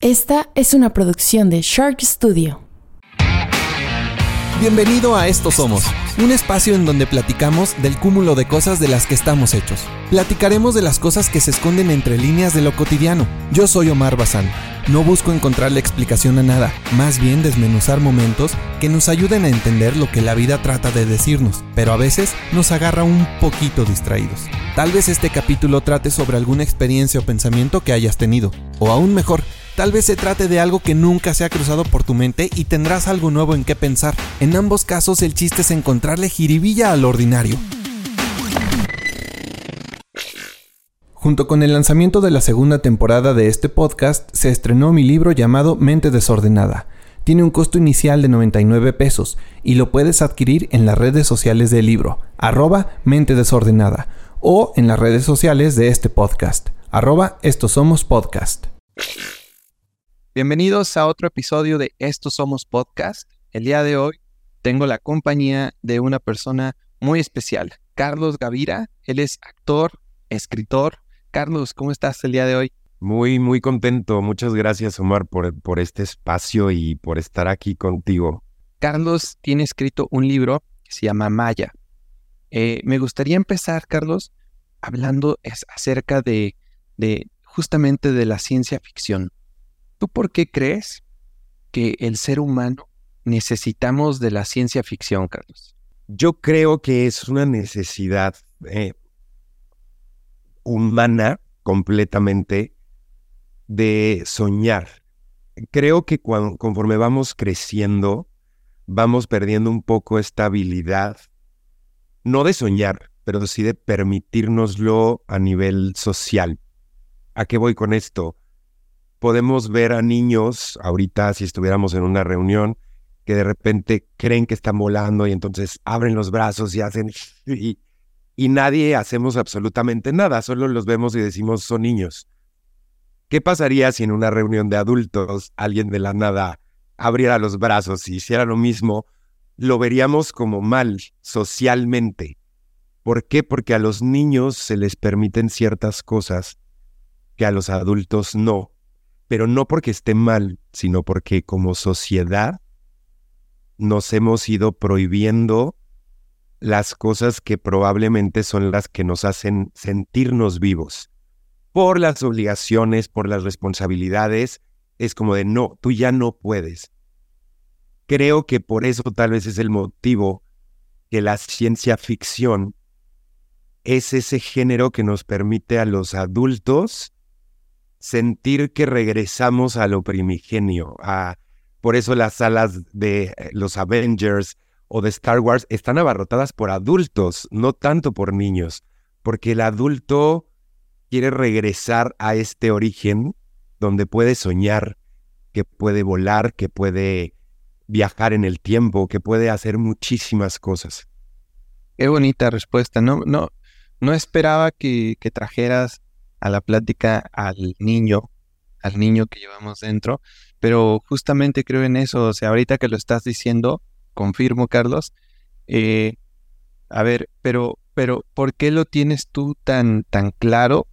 Esta es una producción de Shark Studio. Bienvenido a Esto Somos, un espacio en donde platicamos del cúmulo de cosas de las que estamos hechos. Platicaremos de las cosas que se esconden entre líneas de lo cotidiano. Yo soy Omar Bazán. No busco encontrar la explicación a nada, más bien desmenuzar momentos que nos ayuden a entender lo que la vida trata de decirnos, pero a veces nos agarra un poquito distraídos. Tal vez este capítulo trate sobre alguna experiencia o pensamiento que hayas tenido, o aún mejor, Tal vez se trate de algo que nunca se ha cruzado por tu mente y tendrás algo nuevo en qué pensar. En ambos casos el chiste es encontrarle jiribilla al ordinario. Junto con el lanzamiento de la segunda temporada de este podcast, se estrenó mi libro llamado Mente Desordenada. Tiene un costo inicial de 99 pesos y lo puedes adquirir en las redes sociales del libro, arroba Mente Desordenada, o en las redes sociales de este podcast, arroba Estos Somos Podcast. Bienvenidos a otro episodio de Estos Somos Podcast. El día de hoy tengo la compañía de una persona muy especial, Carlos Gavira. Él es actor, escritor. Carlos, ¿cómo estás el día de hoy? Muy, muy contento. Muchas gracias, Omar, por, por este espacio y por estar aquí contigo. Carlos tiene escrito un libro que se llama Maya. Eh, me gustaría empezar, Carlos, hablando acerca de, de justamente de la ciencia ficción. ¿Tú por qué crees que el ser humano necesitamos de la ciencia ficción, Carlos? Yo creo que es una necesidad eh, humana completamente de soñar. Creo que conforme vamos creciendo, vamos perdiendo un poco esta habilidad, no de soñar, pero sí de permitirnoslo a nivel social. ¿A qué voy con esto? Podemos ver a niños, ahorita si estuviéramos en una reunión, que de repente creen que están volando y entonces abren los brazos y hacen... Y, y nadie hacemos absolutamente nada, solo los vemos y decimos son niños. ¿Qué pasaría si en una reunión de adultos alguien de la nada abriera los brazos y hiciera lo mismo? Lo veríamos como mal socialmente. ¿Por qué? Porque a los niños se les permiten ciertas cosas que a los adultos no pero no porque esté mal, sino porque como sociedad nos hemos ido prohibiendo las cosas que probablemente son las que nos hacen sentirnos vivos. Por las obligaciones, por las responsabilidades, es como de no, tú ya no puedes. Creo que por eso tal vez es el motivo que la ciencia ficción es ese género que nos permite a los adultos sentir que regresamos a lo primigenio. Por eso las salas de eh, los Avengers o de Star Wars están abarrotadas por adultos, no tanto por niños, porque el adulto quiere regresar a este origen donde puede soñar, que puede volar, que puede viajar en el tiempo, que puede hacer muchísimas cosas. Qué bonita respuesta. No, no, no esperaba que, que trajeras a la plática al niño, al niño que llevamos dentro, pero justamente creo en eso, o sea, ahorita que lo estás diciendo, confirmo, Carlos, eh, a ver, pero, pero, ¿por qué lo tienes tú tan, tan claro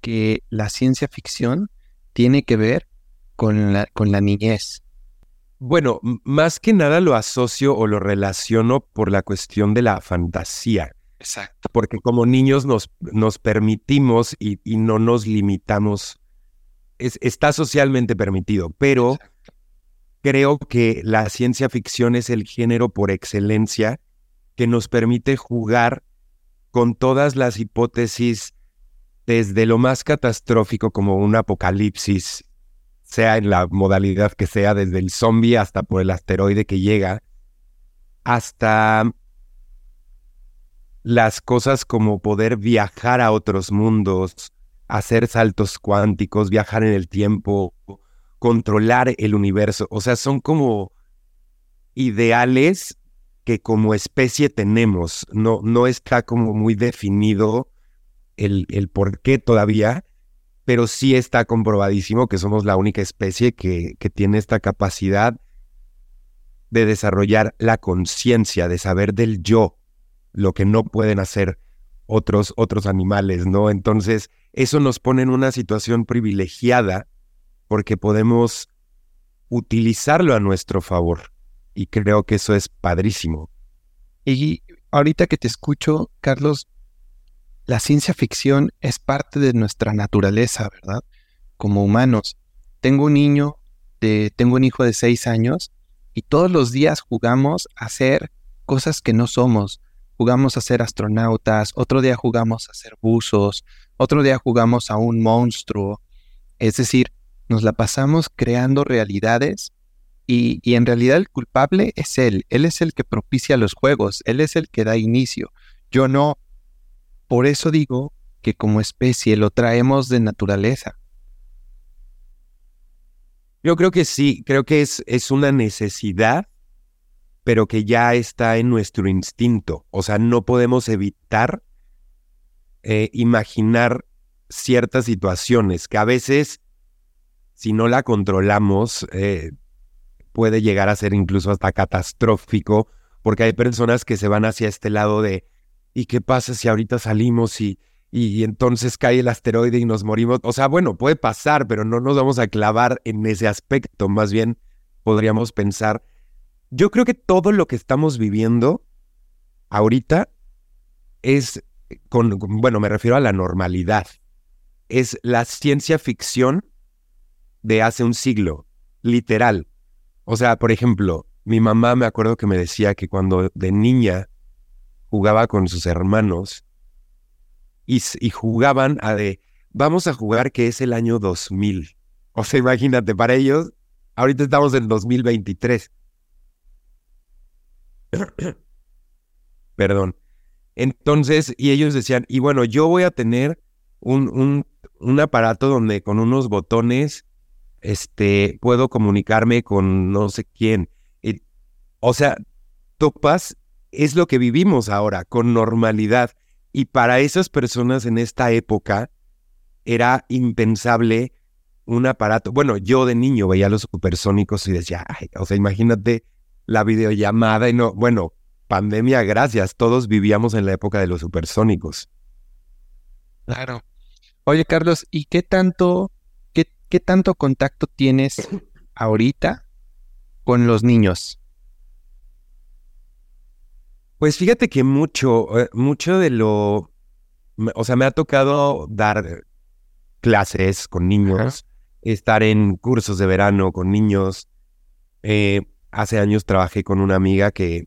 que la ciencia ficción tiene que ver con la, con la niñez? Bueno, más que nada lo asocio o lo relaciono por la cuestión de la fantasía. Exacto. Porque como niños nos, nos permitimos y, no nos limitamos. está socialmente permitido, pero creo que la ciencia ficción es el género por excelencia que nos permite jugar con todas las hipótesis desde lo más catastrófico como un apocalipsis, sea en la modalidad que sea, desde el zombie hasta por el asteroide que llega, hasta las cosas como poder viajar a otros mundos, hacer saltos cuánticos, viajar en el tiempo, controlar el universo. O sea, son como ideales que como especie tenemos. No, no está como muy definido el, el por qué todavía, pero sí está comprobadísimo que somos la única especie que, que tiene esta capacidad de desarrollar la conciencia, de saber del yo, lo que no pueden hacer otros, otros animales, ¿no? Entonces, eso nos pone en una situación privilegiada porque podemos utilizarlo a nuestro favor. Y creo que eso es padrísimo. Y ahorita que te escucho, Carlos, la ciencia ficción es parte de nuestra naturaleza, ¿verdad? Como humanos. Tengo un niño, de, tengo un hijo de seis años y todos los días jugamos a hacer cosas que no somos. Jugamos a ser astronautas, otro día jugamos a ser buzos, otro día jugamos a un monstruo. Es decir, nos la pasamos creando realidades y, y, en realidad el culpable es él. Él es el que propicia los juegos, él es el que da inicio. Yo no. Por eso digo que como especie lo traemos de naturaleza. Yo creo que sí, creo que es, es una necesidad, pero que ya está en nuestro instinto. O sea, no podemos evitar eh, imaginar ciertas situaciones que a veces, si no la controlamos, eh, puede llegar a ser incluso hasta catastrófico, porque hay personas que se van hacia este lado de, ¿y qué pasa si ahorita salimos y y entonces cae el asteroide y nos morimos. O sea, bueno, puede pasar, pero no nos vamos a clavar en ese aspecto. Más bien podríamos pensar, yo creo que todo lo que estamos viviendo ahorita es, con, bueno, me refiero a la normalidad. Es la ciencia ficción de hace un siglo, literal. O sea, por ejemplo, mi mamá me acuerdo que me decía que cuando de niña jugaba con sus hermanos, y, jugaban a de, vamos a jugar que es el año 2000. O sea, imagínate, para ellos, ahorita estamos en 2023. Perdón. Entonces, y ellos decían, y bueno, yo voy a tener un, un, un aparato donde con unos botones este, puedo comunicarme con no sé quién. o sea, topas es lo que vivimos ahora, con normalidad. Y para esas personas en esta época era impensable un aparato. Bueno, yo de niño veía los supersónicos y decía, o sea, imagínate la videollamada y no, bueno, pandemia, gracias, todos vivíamos en la época de los supersónicos. Claro. Oye, Carlos, ¿y qué tanto, qué, qué tanto contacto tienes ahorita con los niños? Pues fíjate que mucho, eh, mucho de lo, o sea, me ha tocado dar clases con niños, estar en cursos de verano con niños. Eh, hace años trabajé con una amiga que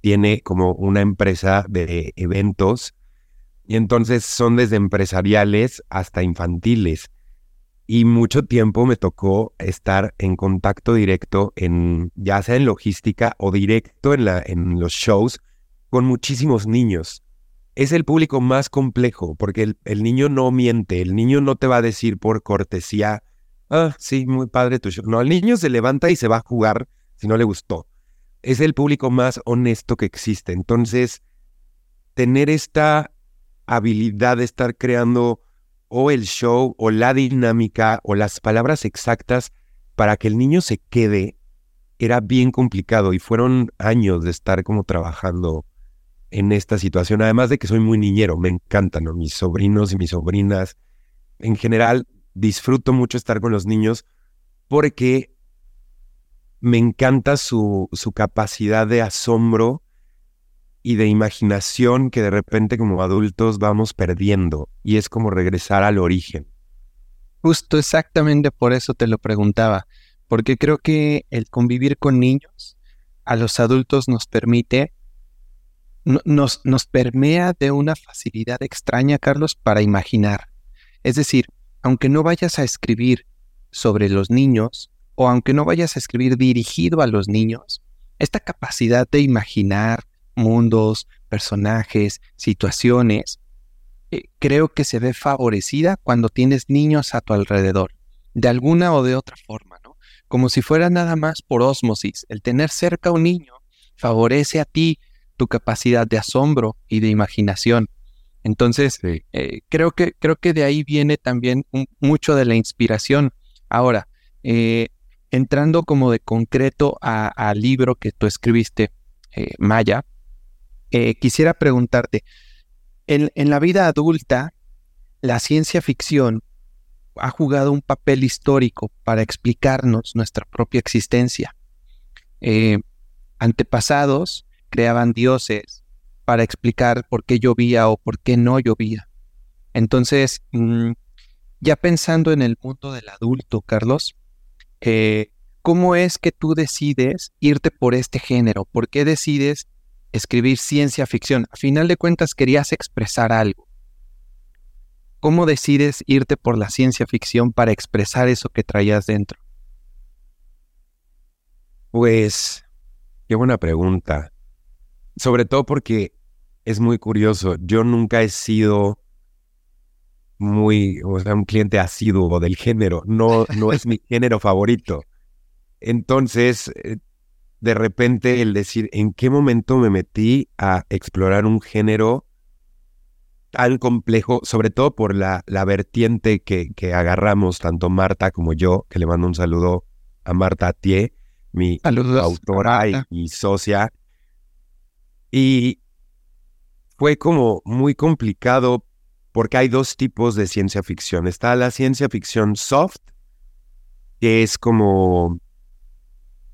tiene como una empresa de eventos y entonces son desde empresariales hasta infantiles y mucho tiempo me tocó estar en contacto directo en ya sea en logística o directo en, la, en los shows con muchísimos niños. Es el público más complejo porque el, el, niño no miente, el niño no te va a decir por cortesía, ah, sí, muy padre tu show. No, el niño se levanta y se va a jugar si no le gustó. Es el público más honesto que existe. Entonces, tener esta habilidad de estar creando o el show o la dinámica o las palabras exactas para que el niño se quede era bien complicado y fueron años de estar como trabajando en esta situación. Además de que soy muy niñero, me encantan mis sobrinos y mis sobrinas. En general, disfruto mucho estar con los niños porque me encanta su, su capacidad de asombro y de imaginación que de repente como adultos vamos perdiendo y es como regresar al origen. Justo exactamente por eso te lo preguntaba, porque creo que el convivir con niños a los adultos nos permite, nos, nos permea de una facilidad extraña, Carlos, para imaginar. Es decir, aunque no vayas a escribir sobre los niños, o aunque no vayas a escribir dirigido a los niños, esta capacidad de imaginar, mundos, personajes, situaciones, eh, creo que se ve favorecida cuando tienes niños a tu alrededor, de alguna o de otra forma, ¿no? Como si fuera nada más por ósmosis. El tener cerca a un niño favorece a ti tu capacidad de asombro y de imaginación. Entonces, eh, creo, que, creo que de ahí viene también mucho de la inspiración. Ahora, eh, entrando como de concreto al libro que tú escribiste, Maya, eh, quisiera preguntarte, en, la vida adulta, la ciencia ficción ha jugado un papel histórico para explicarnos nuestra propia existencia. Eh, antepasados creaban dioses para explicar por qué llovía o por qué no llovía. Entonces, mm, ya pensando en el mundo del adulto, Carlos, eh, ¿cómo es que tú decides irte por este género? ¿Por qué decides escribir ciencia ficción? A final de cuentas querías expresar algo. ¿Cómo decides irte por la ciencia ficción para expresar eso que traías dentro? Pues, qué buena pregunta. Sobre todo porque es muy curioso. Yo nunca he sido muy, o sea, un cliente asiduo del género. No, no es mi género favorito. Entonces, eh, de repente el decir, ¿en qué momento me metí a explorar un género tan complejo, sobre todo por la, la vertiente que, que agarramos, tanto Marta como yo, que le mando un saludo a Marta Atié, mi autora y, y socia. Y fue como muy complicado porque hay dos tipos de ciencia ficción. Está la ciencia ficción soft, que es como,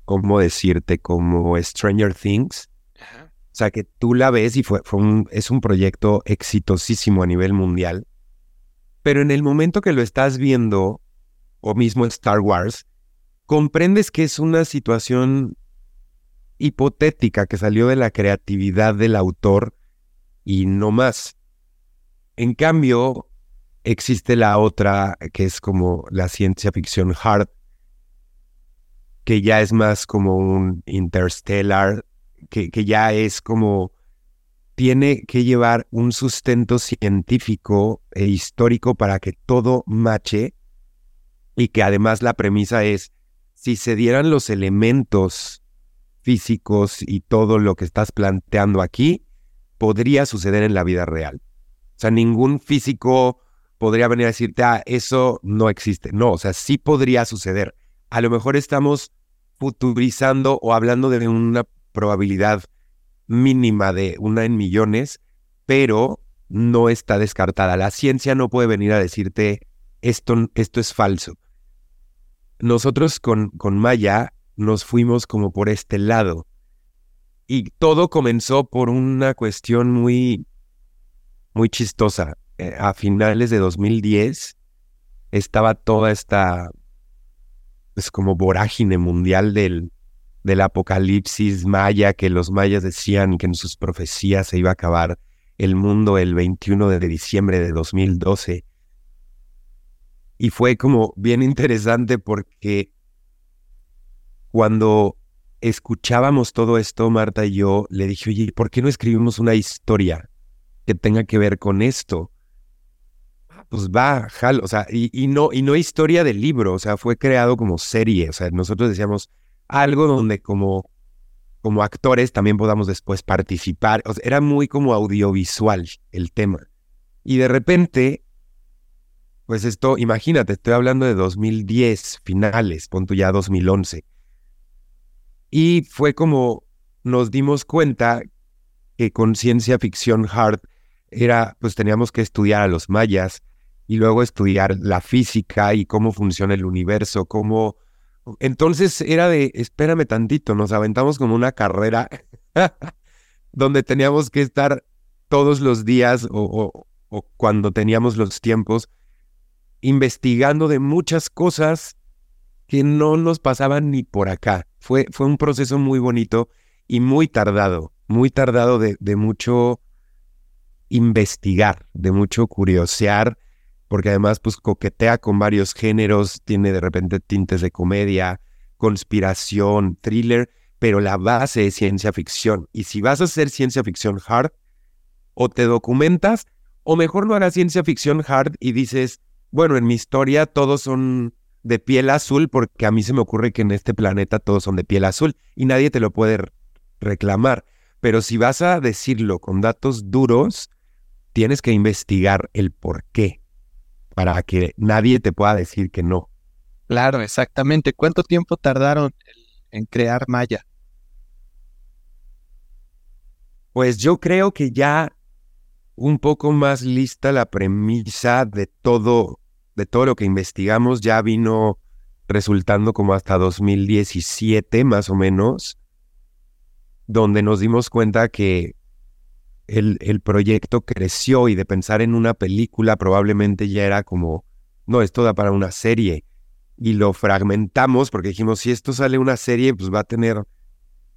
¿cómo decirte? Como Stranger Things. O sea, que tú la ves y fue, fue un, es un proyecto exitosísimo a nivel mundial. Pero en el momento que lo estás viendo, o mismo Star Wars, comprendes que es una situación hipotética que salió de la creatividad del autor y no más. En cambio, existe la otra que es como la ciencia ficción hard, que ya es más como un interstellar, que, que ya es como tiene que llevar un sustento científico e histórico para que todo mache y que además la premisa es, si se dieran los elementos físicos y todo lo que estás planteando aquí, podría suceder en la vida real. O sea, ningún físico podría venir a decirte, ah, eso no existe. No, o sea, sí podría suceder. A lo mejor estamos futurizando o hablando de una probabilidad mínima de una en millones, pero no está descartada. La ciencia no puede venir a decirte, esto, esto es falso. Nosotros con, con Maya nos fuimos como por este lado. Y todo comenzó por una cuestión muy muy chistosa. Eh, a finales de 2010 estaba toda esta, pues como vorágine mundial del, del apocalipsis maya, que los mayas decían que en sus profecías se iba a acabar el mundo el 21 de diciembre de 2012. Y fue como bien interesante porque cuando escuchábamos todo esto, Marta y yo, le dije, oye, ¿por qué no escribimos una historia que tenga que ver con esto. Pues va, jalo, o sea, y, no, y no historia del libro, o sea, fue creado como serie, o sea, nosotros decíamos algo donde como, como actores también podamos después participar, o sea, era muy como audiovisual el tema. Y de repente, pues esto, imagínate, estoy hablando de 2010, finales, punto ya 2011. Y fue como nos dimos cuenta que con ciencia ficción hard era, pues teníamos que estudiar a los mayas y luego estudiar la física y cómo funciona el universo, cómo... Entonces era de, espérame tantito, nos aventamos como una carrera donde teníamos que estar todos los días o, o, cuando teníamos los tiempos investigando de muchas cosas que no nos pasaban ni por acá. Fue, fue un proceso muy bonito y muy tardado, muy tardado de, mucho investigar, de mucho curiosear, porque además pues coquetea con varios géneros, tiene de repente tintes de comedia, conspiración, thriller, pero la base es ciencia ficción. Y si vas a hacer ciencia ficción hard, o te documentas, o mejor no hagas ciencia ficción hard y dices, bueno, en mi historia todos son de piel azul, porque a mí se me ocurre que en este planeta todos son de piel azul y nadie te lo puede reclamar. Pero si vas a decirlo con datos duros, tienes que investigar el por qué para que nadie te pueda decir que no. Claro, exactamente. ¿Cuánto tiempo tardaron en crear Maya? Pues yo creo que ya un poco más lista la premisa de todo, de todo lo que investigamos ya vino resultando como hasta 2017 más o menos, donde nos dimos cuenta que el, el, proyecto creció y de pensar en una película probablemente ya era como, no, esto da para una serie. Y lo fragmentamos porque dijimos, si esto sale una serie, pues va a tener,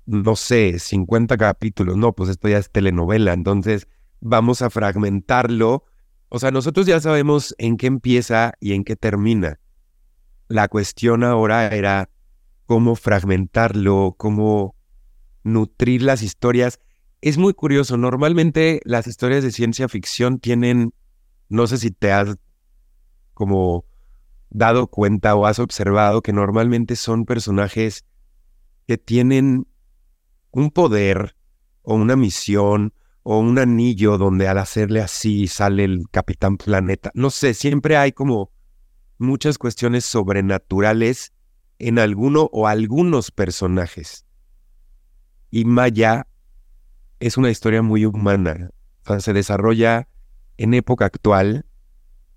no sé, 50 capítulos. No, pues esto ya es telenovela. Entonces vamos a fragmentarlo. O sea, nosotros ya sabemos en qué empieza y en qué termina. La cuestión ahora era cómo fragmentarlo, cómo nutrir las historias. Es muy curioso, normalmente las historias de ciencia ficción tienen, no sé si te has como dado cuenta o has observado que normalmente son personajes que tienen un poder o una misión o un anillo donde al hacerle así sale el Capitán Planeta. No sé, siempre hay como muchas cuestiones sobrenaturales en alguno o algunos personajes. Y Maya es una historia muy humana. O sea, se desarrolla en época actual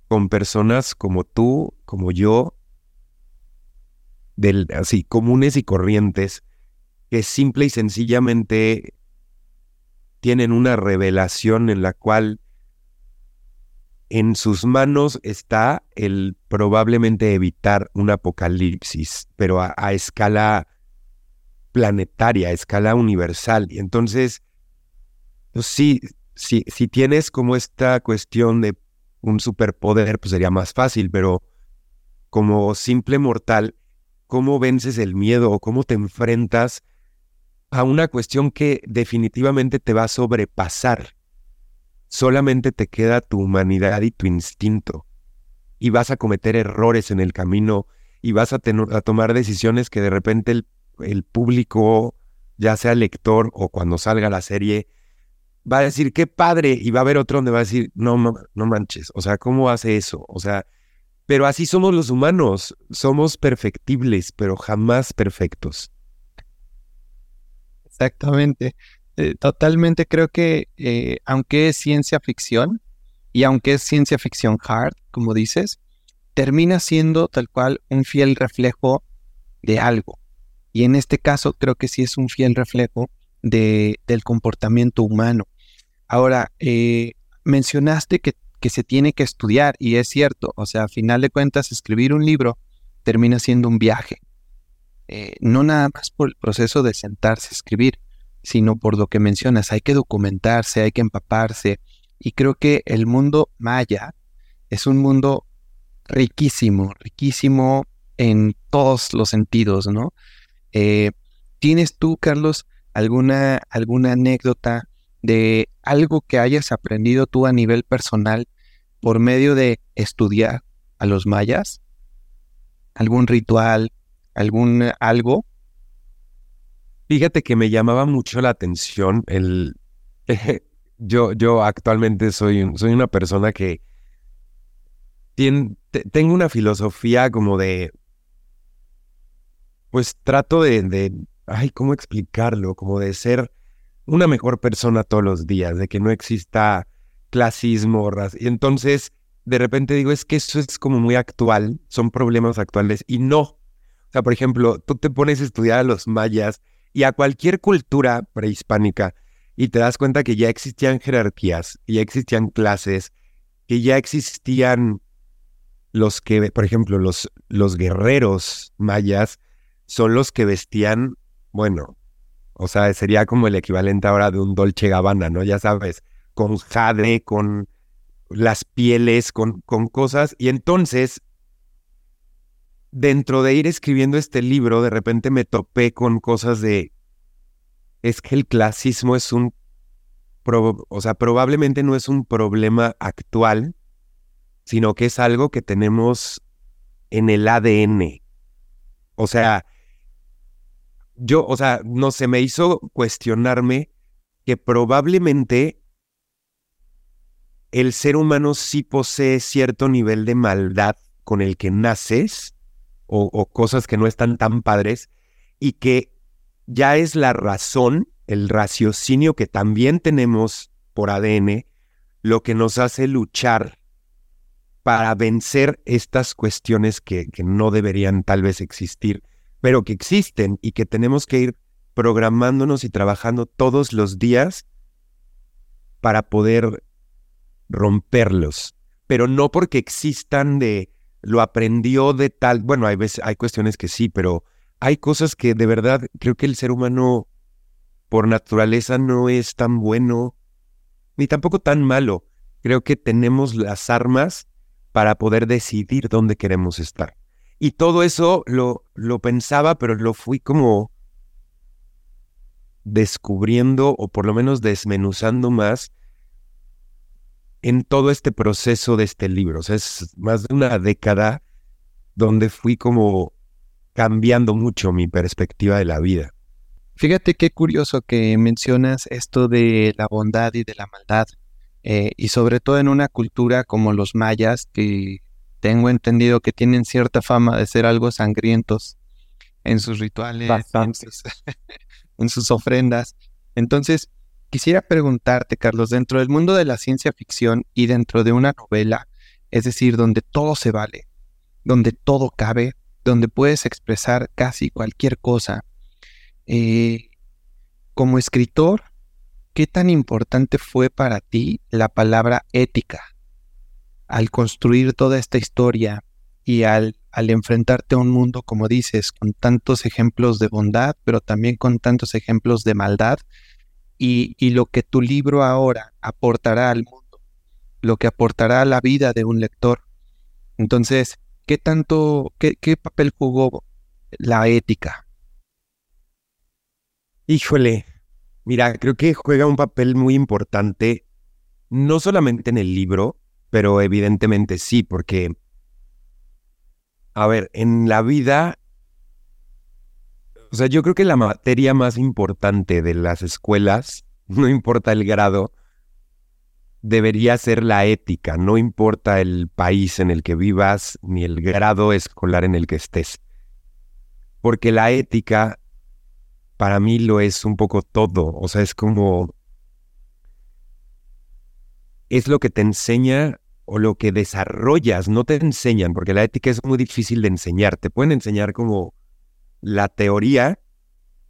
con personas como tú, como yo, del, así, comunes y corrientes, que simple y sencillamente tienen una revelación en la cual en sus manos está el probablemente evitar un apocalipsis, pero a, escala planetaria, a escala universal. Y entonces, pues sí, si tienes como esta cuestión de un superpoder, pues sería más fácil, pero como simple mortal, ¿cómo vences el miedo o cómo te enfrentas a una cuestión que definitivamente te va a sobrepasar. Solamente te queda tu humanidad y tu instinto. Y vas a cometer errores en el camino y vas a, a tomar decisiones que de repente el, el público, ya sea lector o cuando salga la serie, va a decir, qué padre, y va a haber otro donde va a decir, no, no manches, o sea, ¿cómo hace eso? O sea, pero así somos los humanos, somos perfectibles, pero jamás perfectos. Exactamente. Eh, totalmente creo que eh, aunque es ciencia ficción y aunque es ciencia ficción hard, como dices, termina siendo tal cual un fiel reflejo de algo. Y en este caso creo que sí es un fiel reflejo de, del comportamiento humano. Ahora, eh, mencionaste que, que se tiene que estudiar y es cierto, o sea, a final de cuentas escribir un libro termina siendo un viaje. Eh, no nada más por el proceso de sentarse a escribir, sino por lo que mencionas, hay que documentarse, hay que empaparse. Y creo que el mundo maya es un mundo riquísimo, riquísimo en todos los sentidos, ¿no? Eh, ¿Tienes tú, Carlos, alguna, alguna anécdota de algo que hayas aprendido tú a nivel personal por medio de estudiar a los mayas? ¿Algún ritual, algún eh, algo? Fíjate que me llamaba mucho la atención el... yo, yo actualmente soy, soy una persona que tiene, tengo una filosofía como de... Pues trato de, de... Ay, ¿cómo explicarlo? Como de ser una mejor persona todos los días, de que no exista clasismo, raza. Y entonces, de repente digo, es que eso es como muy actual, son problemas actuales. Y no, sea, por ejemplo, tú te pones a estudiar a los mayas y a cualquier cultura prehispánica y te das cuenta que ya existían jerarquías, ya existían clases, que ya existían los que, por ejemplo, los, los guerreros mayas son los que vestían, bueno, o sea, sería como el equivalente ahora de un Dolce Gabbana, ¿no? Ya sabes, con jade, con las pieles, con, con cosas. Y entonces dentro de ir escribiendo este libro, de repente me topé con cosas de, es que el clasismo es un, o sea, probablemente no es un problema actual, sino que es algo que tenemos en el ADN. O sea, yo, o sea, no se me hizo cuestionarme que probablemente el ser humano sí posee cierto nivel de maldad con el que naces, o, cosas que no están tan padres y que ya es la razón, el raciocinio que también tenemos por ADN, lo que nos hace luchar para vencer estas cuestiones que, que no deberían tal vez existir, pero que existen y que tenemos que ir programándonos y trabajando todos los días para poder romperlos, pero no porque existan de lo aprendió de tal, bueno, hay veces hay cuestiones que sí, pero hay cosas que de verdad creo que el ser humano por naturaleza no es tan bueno ni tampoco tan malo. Creo que tenemos las armas para poder decidir dónde queremos estar. Y todo eso lo, lo pensaba, pero lo fui como descubriendo o por lo menos desmenuzando más en todo este proceso de este libro. O sea, es más de una década donde fui como cambiando mucho mi perspectiva de la vida. Fíjate qué curioso que mencionas esto de la bondad y de la maldad, eh, y sobre todo en una cultura como los mayas, que tengo entendido que tienen cierta fama de ser algo sangrientos en sus rituales, en sus ofrendas. Entonces, Quisiera preguntarte, Carlos, dentro del mundo de la ciencia ficción y dentro de una novela, es decir, donde todo se vale, donde todo cabe, donde puedes expresar casi cualquier cosa, eh, como escritor, ¿qué tan importante fue para ti la palabra ética al construir toda esta historia y al, al enfrentarte a un mundo, como dices, con tantos ejemplos de bondad, pero también con tantos ejemplos de maldad? Y, lo que tu libro ahora aportará al mundo, lo que aportará a la vida de un lector. Entonces, ¿qué tanto, qué, qué papel jugó la ética? Híjole, mira, creo que juega un papel muy importante, no solamente en el libro, pero evidentemente sí, porque, a ver, en la vida o sea, yo creo que la materia más importante de las escuelas, no importa el grado, debería ser la ética, no importa el país en el que vivas ni el grado escolar en el que estés. Porque la ética para mí lo es un poco todo, o sea, es como... Es lo que te enseña o lo que desarrollas, no te enseñan, porque la ética es muy difícil de enseñar, te pueden enseñar como la teoría,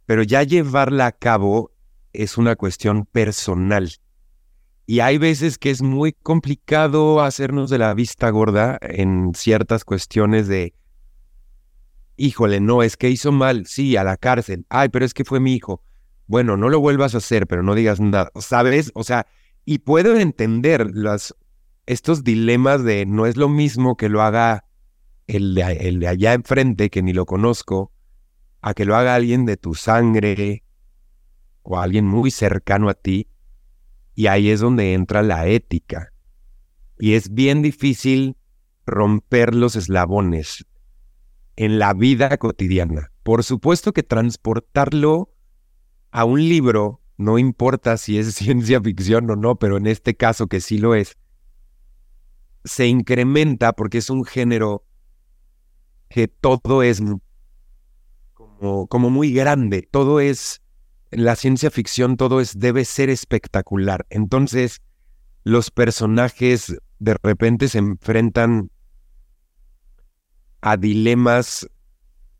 pero ya llevarla a cabo es una cuestión personal. Y hay veces que es muy complicado hacernos de la vista gorda en ciertas cuestiones de, híjole, no, es que hizo mal, sí, a la cárcel, ay, pero es que fue mi hijo. Bueno, no lo vuelvas a hacer, pero no digas nada, ¿sabes? O sea, y puedo entender estos dilemas de no es lo mismo que lo haga el el de allá enfrente, que ni lo conozco, a que lo haga alguien de tu sangre o alguien muy cercano a ti. Y ahí es donde entra la ética. Y es bien difícil romper los eslabones en la vida cotidiana. Por supuesto que transportarlo a un libro, no importa si es ciencia ficción o no, pero en este caso que sí lo es, se incrementa porque es un género que todo es como, muy grande. Todo es, en la ciencia ficción, todo es, debe ser espectacular. Entonces, los personajes de repente se enfrentan a dilemas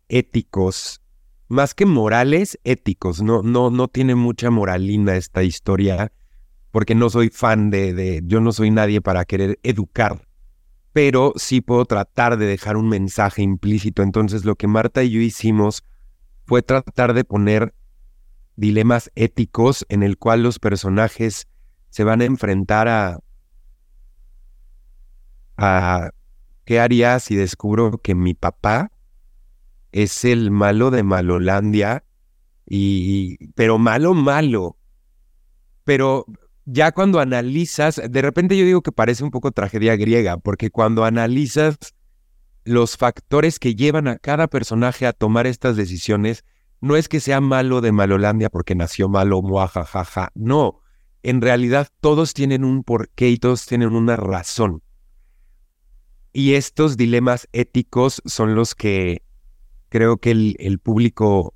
éticos, más que morales, éticos. No, no, no tiene mucha moralina esta historia, porque no soy fan de, de, yo no soy nadie para querer educar, pero sí puedo tratar de dejar un mensaje implícito. Entonces, lo que Marta y yo hicimos fue tratar de poner dilemas éticos en el cual los personajes se van a enfrentar a, a qué haría si descubro que mi papá es el malo de Malolandia y pero malo malo. Pero ya cuando analizas de repente yo digo que parece un poco tragedia griega porque cuando analizas los factores que llevan a cada personaje a tomar estas decisiones no es que sea malo de Malolandia porque nació malo, muajajaja, no. En realidad todos tienen un porqué y todos tienen una razón. Y estos dilemas éticos son los que creo que el, el público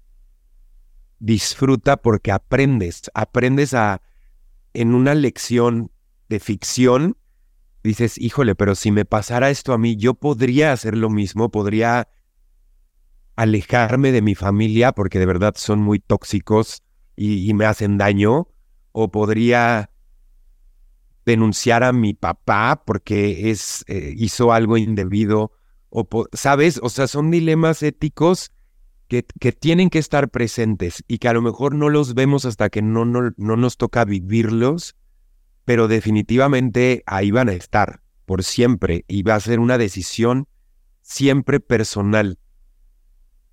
disfruta porque aprendes, aprendes a, en una lección de ficción, dices, híjole, pero si me pasara esto a mí, yo podría hacer lo mismo, podría alejarme de mi familia porque de verdad son muy tóxicos y, me hacen daño, o podría denunciar a mi papá porque es, eh, hizo algo indebido, o ¿sabes? O sea, son dilemas éticos que, que, tienen que estar presentes y que a lo mejor no los vemos hasta que no, no, no nos toca vivirlos, pero definitivamente ahí van a estar por siempre y va a ser una decisión siempre personal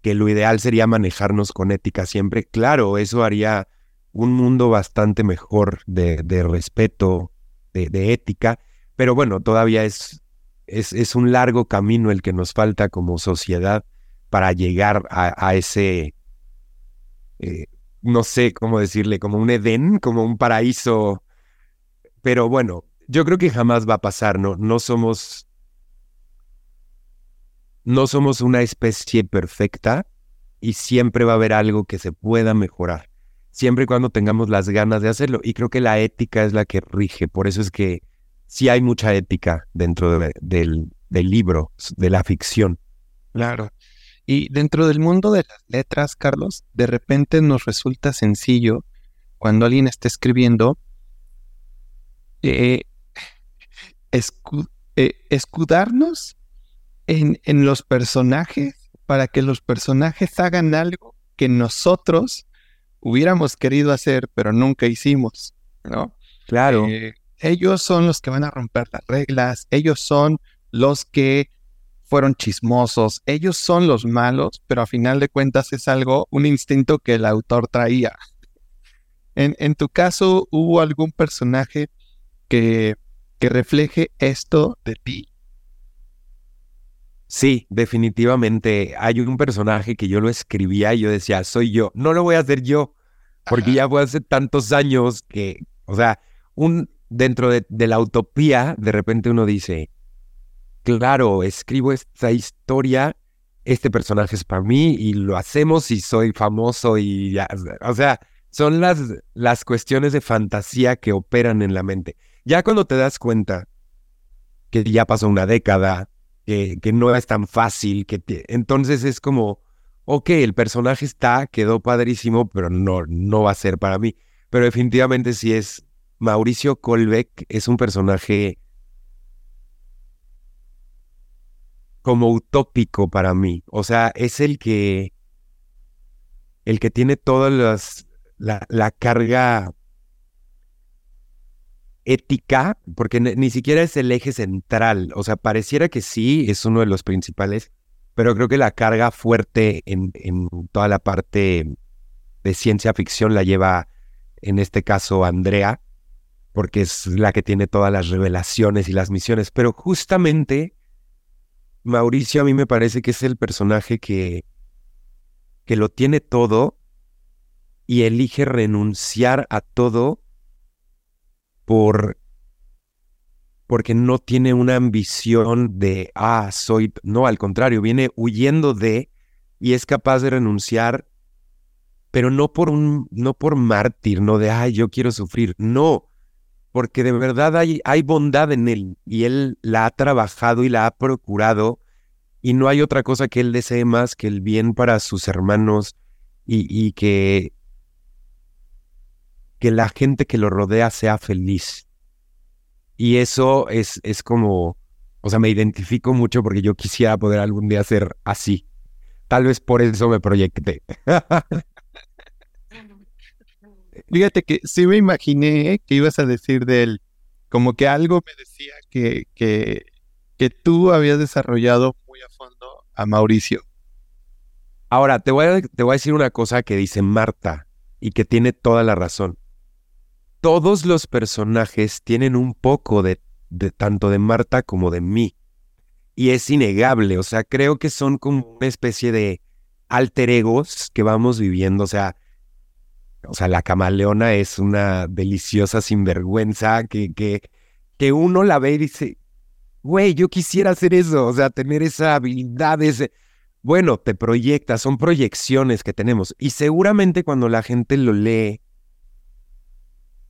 que lo ideal sería manejarnos con ética siempre. Claro, eso haría un mundo bastante mejor de, respeto, de, ética, pero bueno, todavía es, es, un largo camino el que nos falta como sociedad para llegar a, ese, eh, no sé cómo decirle, como un Edén, como un paraíso. Pero bueno, yo creo que jamás va a pasar, ¿no? No somos no somos una especie perfecta y siempre va a haber algo que se pueda mejorar, siempre y cuando tengamos las ganas de hacerlo. Y creo que la ética es la que rige, por eso es que sí hay mucha ética dentro del, del libro, de la ficción. Claro. Y dentro del mundo de las letras, Carlos, de repente nos resulta sencillo cuando alguien está escribiendo eh, eh, escudarnos en, los personajes para que los personajes hagan algo que nosotros hubiéramos querido hacer, pero nunca hicimos, ¿no? Claro. Eh, ellos son los que van a romper las reglas, ellos son los que fueron chismosos, ellos son los malos, pero a final de cuentas es algo, un instinto que el autor traía. En, en tu caso, ¿hubo algún personaje que, que refleje esto de ti? Sí, definitivamente. Hay un personaje que yo lo escribía y yo decía, soy yo. No lo voy a hacer yo, porque ya fue hace tantos años que, o sea, un dentro de, la utopía, de repente uno dice, claro, escribo esta historia, este personaje es para mí y lo hacemos y soy famoso y ya, o sea, son las, las cuestiones de fantasía que operan en la mente. Ya cuando te das cuenta que ya pasó una década, que, no es tan fácil, que entonces es como, ok, el personaje está, quedó padrísimo, pero no, no va a ser para mí. Pero definitivamente sí es, Mauricio Colbeck es un personaje como utópico para mí. O sea, es el que, el que tiene todas las, la, la carga ética, porque ni siquiera es el eje central. O sea, pareciera que sí, es uno de los principales, pero creo que la carga fuerte en, toda la parte de ciencia ficción la lleva, en este caso, Andrea, porque es la que tiene todas las revelaciones y las misiones. Pero justamente, Mauricio a mí me parece que es el personaje que, que lo tiene todo y elige renunciar a todo por porque no tiene una ambición de, ah, soy, no, al contrario, viene huyendo de y es capaz de renunciar, pero no por un, no por mártir, no de, ay, yo quiero sufrir, no, porque de verdad hay, hay bondad en él y él la ha trabajado y la ha procurado y no hay otra cosa que él desee más que el bien para sus hermanos y, y que que la gente que lo rodea sea feliz. Y eso es, es como, o sea, me identifico mucho porque yo quisiera poder algún día ser así. Tal vez por eso me proyecté. Fíjate que sí me imaginé que ibas a decir de él, como que algo me decía que, que, que tú habías desarrollado muy a fondo a Mauricio. Ahora, te voy, a, te voy a decir una cosa que dice Marta y que tiene toda la razón todos los personajes tienen un poco de, tanto de Marta como de mí. Y es innegable, o sea, creo que son como una especie de alter egos que vamos viviendo, o sea, o sea, la camaleona es una deliciosa sinvergüenza que, que, que uno la ve y dice, güey, yo quisiera hacer eso, o sea, tener esa habilidad, ese... Bueno, te proyecta, son proyecciones que tenemos. Y seguramente cuando la gente lo lee,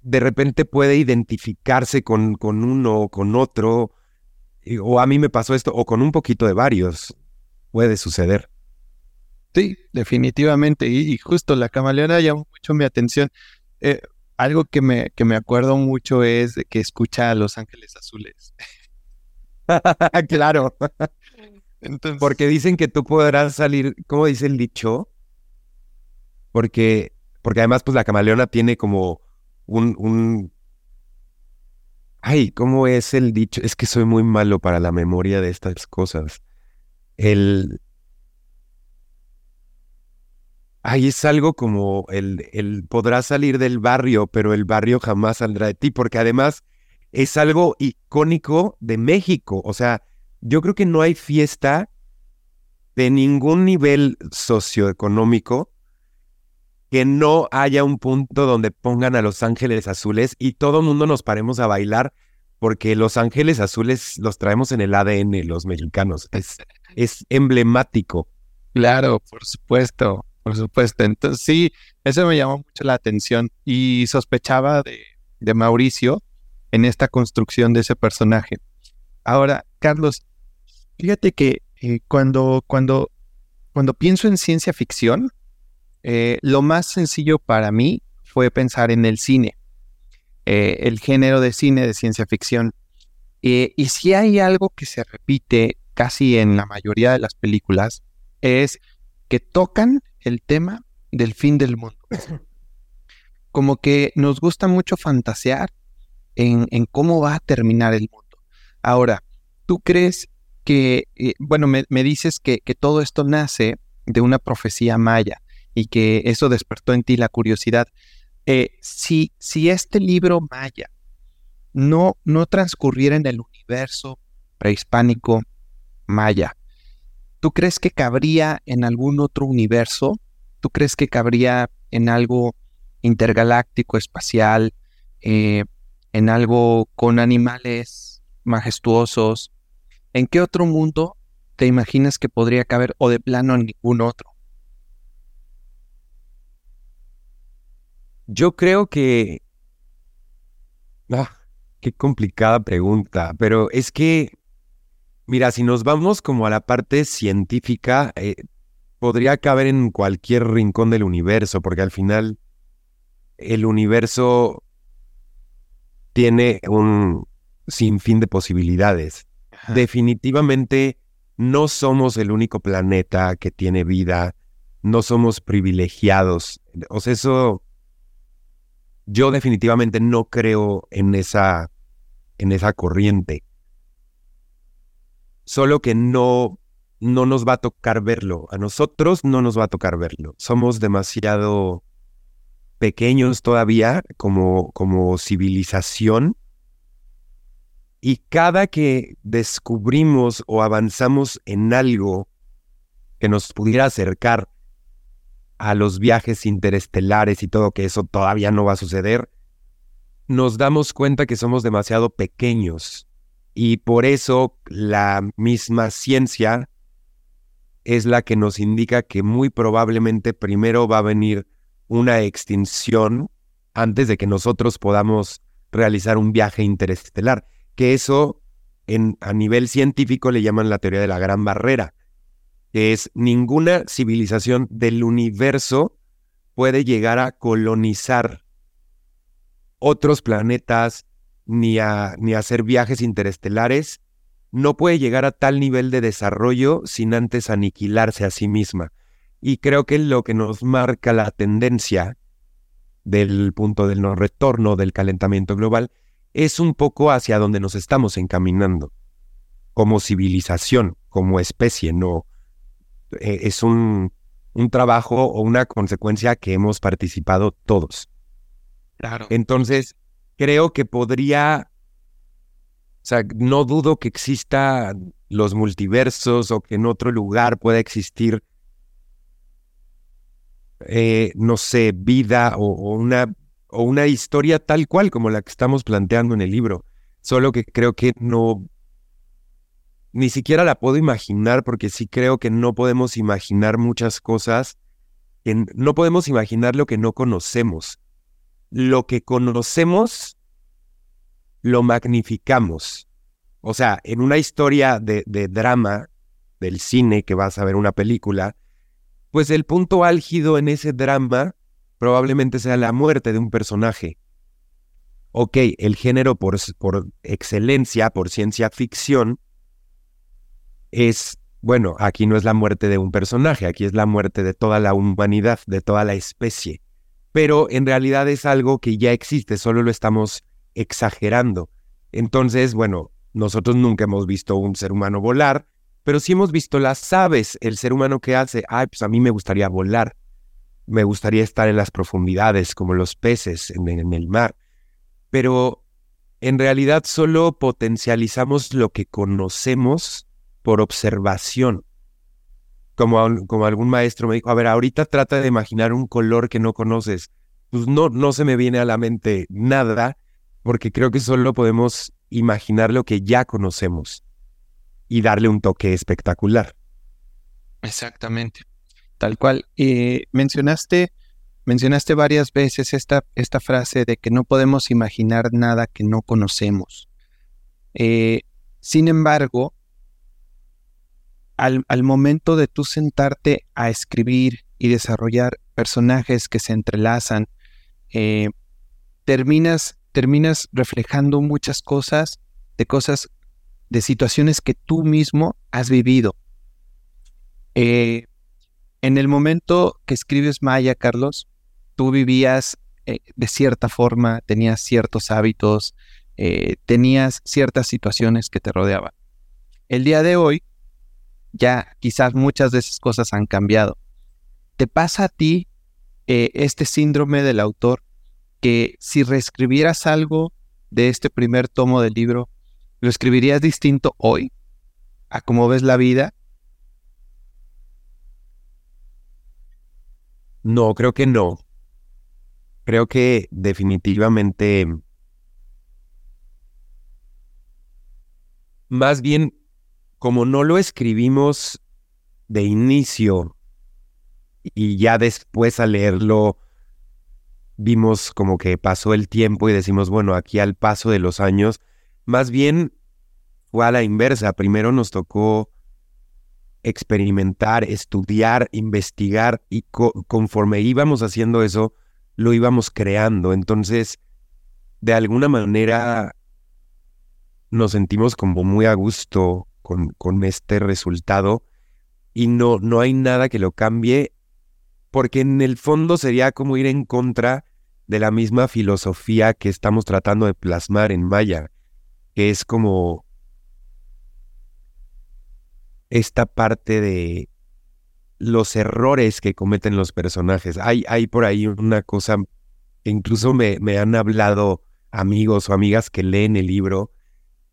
de repente puede identificarse con, con uno o con otro, o a mí me pasó esto, o con un poquito de varios, puede suceder. Sí, definitivamente. Y, justo la camaleona llamó mucho mi atención. Eh, algo que me, que me acuerdo mucho es de que escucha a Los Ángeles Azules. claro. Entonces... Porque dicen que tú podrás salir, ¿cómo dice el dicho? Porque, porque además, pues la camaleona tiene como un, un. Ay, ¿cómo es el dicho? Es que soy muy malo para la memoria de estas cosas. El. Ay, es algo como el, el podrás salir del barrio, pero el barrio jamás saldrá de ti, porque además es algo icónico de México. O sea, yo creo que no hay fiesta de ningún nivel socioeconómico que no haya un punto donde pongan a Los Ángeles Azules y todo el mundo nos paremos a bailar porque Los Ángeles Azules los traemos en el ADN, los mexicanos. Es, es emblemático. Claro, por supuesto, por supuesto. Entonces sí, eso me llamó mucho la atención y sospechaba de, de Mauricio en esta construcción de ese personaje. Ahora, Carlos, fíjate que eh, cuando, cuando, cuando pienso en ciencia ficción, eh, lo más sencillo para mí fue pensar en el cine, eh, el género de cine de ciencia ficción. y si hay algo que se repite casi en la mayoría de las películas, es que tocan el tema del fin del mundo. Como que nos gusta mucho fantasear en, cómo va a terminar el mundo. Ahora, ¿tú crees que, eh, bueno, me, dices que, que, todo esto nace de una profecía maya y que eso despertó en ti la curiosidad. Eh, si, si este libro maya no, no transcurriera en el universo prehispánico maya, ¿tú crees que cabría en algún otro universo? ¿Tú crees que cabría en algo intergaláctico, espacial, eh, en algo con animales majestuosos? ¿En qué otro mundo te imaginas que podría caber o de plano en ningún otro? Yo creo que... Ah, qué complicada pregunta, pero es que, mira, si nos vamos como a la parte científica, eh, podría caber en cualquier rincón del universo, porque al final el universo tiene un sinfín de posibilidades. Definitivamente no somos el único planeta que tiene vida, no somos privilegiados. O sea, eso yo definitivamente no creo en esa, en esa corriente. Solo que no, no nos va a tocar verlo. A nosotros no nos va a tocar verlo. Somos demasiado pequeños todavía como, como civilización. Y cada que descubrimos o avanzamos en algo que nos pudiera acercar a los viajes interestelares y todo que eso todavía no va a suceder, nos damos cuenta que somos demasiado pequeños. Y por eso la misma ciencia es la que nos indica que muy probablemente primero va a venir una extinción antes de que nosotros podamos realizar un viaje interestelar, que eso en, a nivel científico le llaman la teoría de la gran barrera, que es ninguna civilización del universo puede llegar a colonizar otros planetas ni a, ni hacer viajes interestelares, no puede llegar a tal nivel de desarrollo sin antes aniquilarse a sí misma. Y creo que lo que nos marca la tendencia del punto del no retorno del calentamiento global es un poco hacia donde nos estamos encaminando como civilización, como especie, no, eh, es un, un trabajo o una consecuencia que hemos participado todos. Claro. Entonces, creo que podría, o sea, no dudo que exista los multiversos o que en otro lugar pueda existir, eh, no sé, vida o, una, o una historia tal cual como la que estamos planteando en el libro. Solo que creo que no, ni siquiera la puedo imaginar porque sí creo que no podemos imaginar muchas cosas, no podemos imaginar lo que no conocemos. lo que conocemos lo magnificamos. O sea, en una historia de, drama del cine que vas a ver una película, pues el punto álgido en ese drama probablemente sea la muerte de un personaje. Ok, el género por, por excelencia, por ciencia ficción, es, bueno, aquí no es la muerte de un personaje, aquí es la muerte de toda la humanidad, de toda la especie. Pero en realidad es algo que ya existe, solo lo estamos exagerando. Entonces, bueno, nosotros nunca hemos visto un ser humano volar, pero sí hemos visto las aves, el ser humano que hace, ay, pues a mí me gustaría volar, me gustaría estar en las profundidades como los peces en, en el mar, pero en realidad solo potencializamos lo que conocemos por observación. Como, como algún maestro me dijo, a ver, ahorita trata de imaginar un color que no conoces. Pues no, no se me viene a la mente nada, porque creo que solo podemos imaginar lo que ya conocemos y darle un toque espectacular. Exactamente, tal cual. Mencionaste, mencionaste varias veces esta, esta frase de que no podemos imaginar nada que no conocemos. Eh, sin embargo, al, momento de tú sentarte a escribir y desarrollar personajes que se entrelazan, eh, terminas, terminas reflejando muchas cosas de cosas de situaciones que tú mismo has vivido. Eh, en el momento que escribes Maya, Carlos, tú vivías eh, de cierta forma, tenías ciertos hábitos, tenías ciertas situaciones que te rodeaban. El día de hoy, ya quizás muchas de esas cosas han cambiado. ¿Te pasa a ti este síndrome del autor que si reescribieras algo de este primer tomo del libro, ¿Lo escribirías distinto hoy a cómo ves la vida? No, creo que no. Creo que definitivamente... Más bien, como no lo escribimos de inicio y ya después al leerlo vimos como que pasó el tiempo y decimos, bueno, aquí al paso de los años más bien fue a la inversa. Primero nos tocó experimentar, estudiar, investigar y conforme íbamos haciendo eso, lo íbamos creando. Entonces, de alguna manera nos sentimos como muy a gusto con, este resultado y no, no hay nada que lo cambie porque en el fondo sería como ir en contra de la misma filosofía que estamos tratando de plasmar en Maya que es como esta parte de los errores que cometen los personajes. Hay, hay por ahí una cosa incluso me, me han hablado amigos o amigas que leen el libro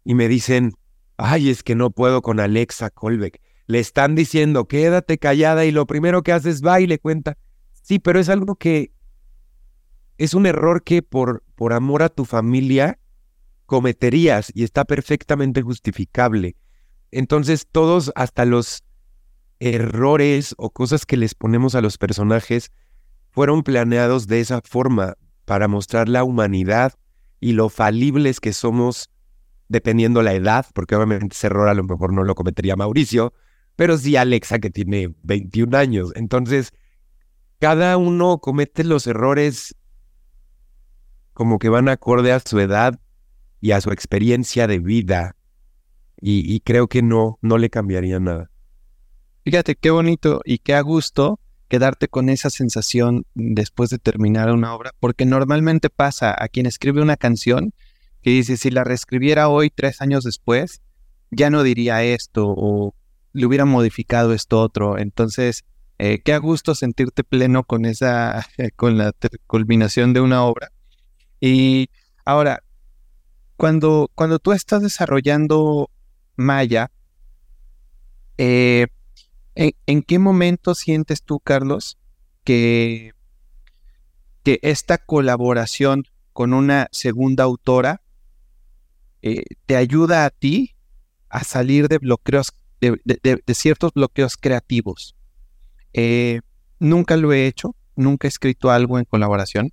y me dicen, ay, es que no puedo con Alexa Colbeck. Le están diciendo, quédate callada y lo primero que haces va y le cuenta. Sí, pero es algo que es un error que por, por amor a tu familia cometerías y está perfectamente justificable. Entonces todos, hasta los errores o cosas que les ponemos a los personajes, fueron planeados de esa forma para mostrar la humanidad y lo falibles que somos dependiendo la edad, porque obviamente ese error a lo mejor no lo cometería Mauricio, pero sí Alexa que tiene 21 años. Entonces, cada uno comete los errores como que van acorde a su edad y a su experiencia de vida. Y, creo que no, no le cambiaría nada. Fíjate qué bonito y qué a gusto quedarte con esa sensación después de terminar una obra, porque normalmente pasa a quien escribe una canción que dice, si la reescribiera hoy, tres años después, ya no diría esto o le hubiera modificado esto otro. Entonces, eh, qué a gusto sentirte pleno con esa, con la culminación de una obra. Y ahora, cuando, cuando tú estás desarrollando Maya, eh, ¿en, qué momento sientes tú, Carlos, que, que esta colaboración con una segunda autora eh, te ayuda a ti a salir de bloqueos, de, ciertos bloqueos creativos? Eh, nunca lo he hecho, nunca he escrito algo en colaboración,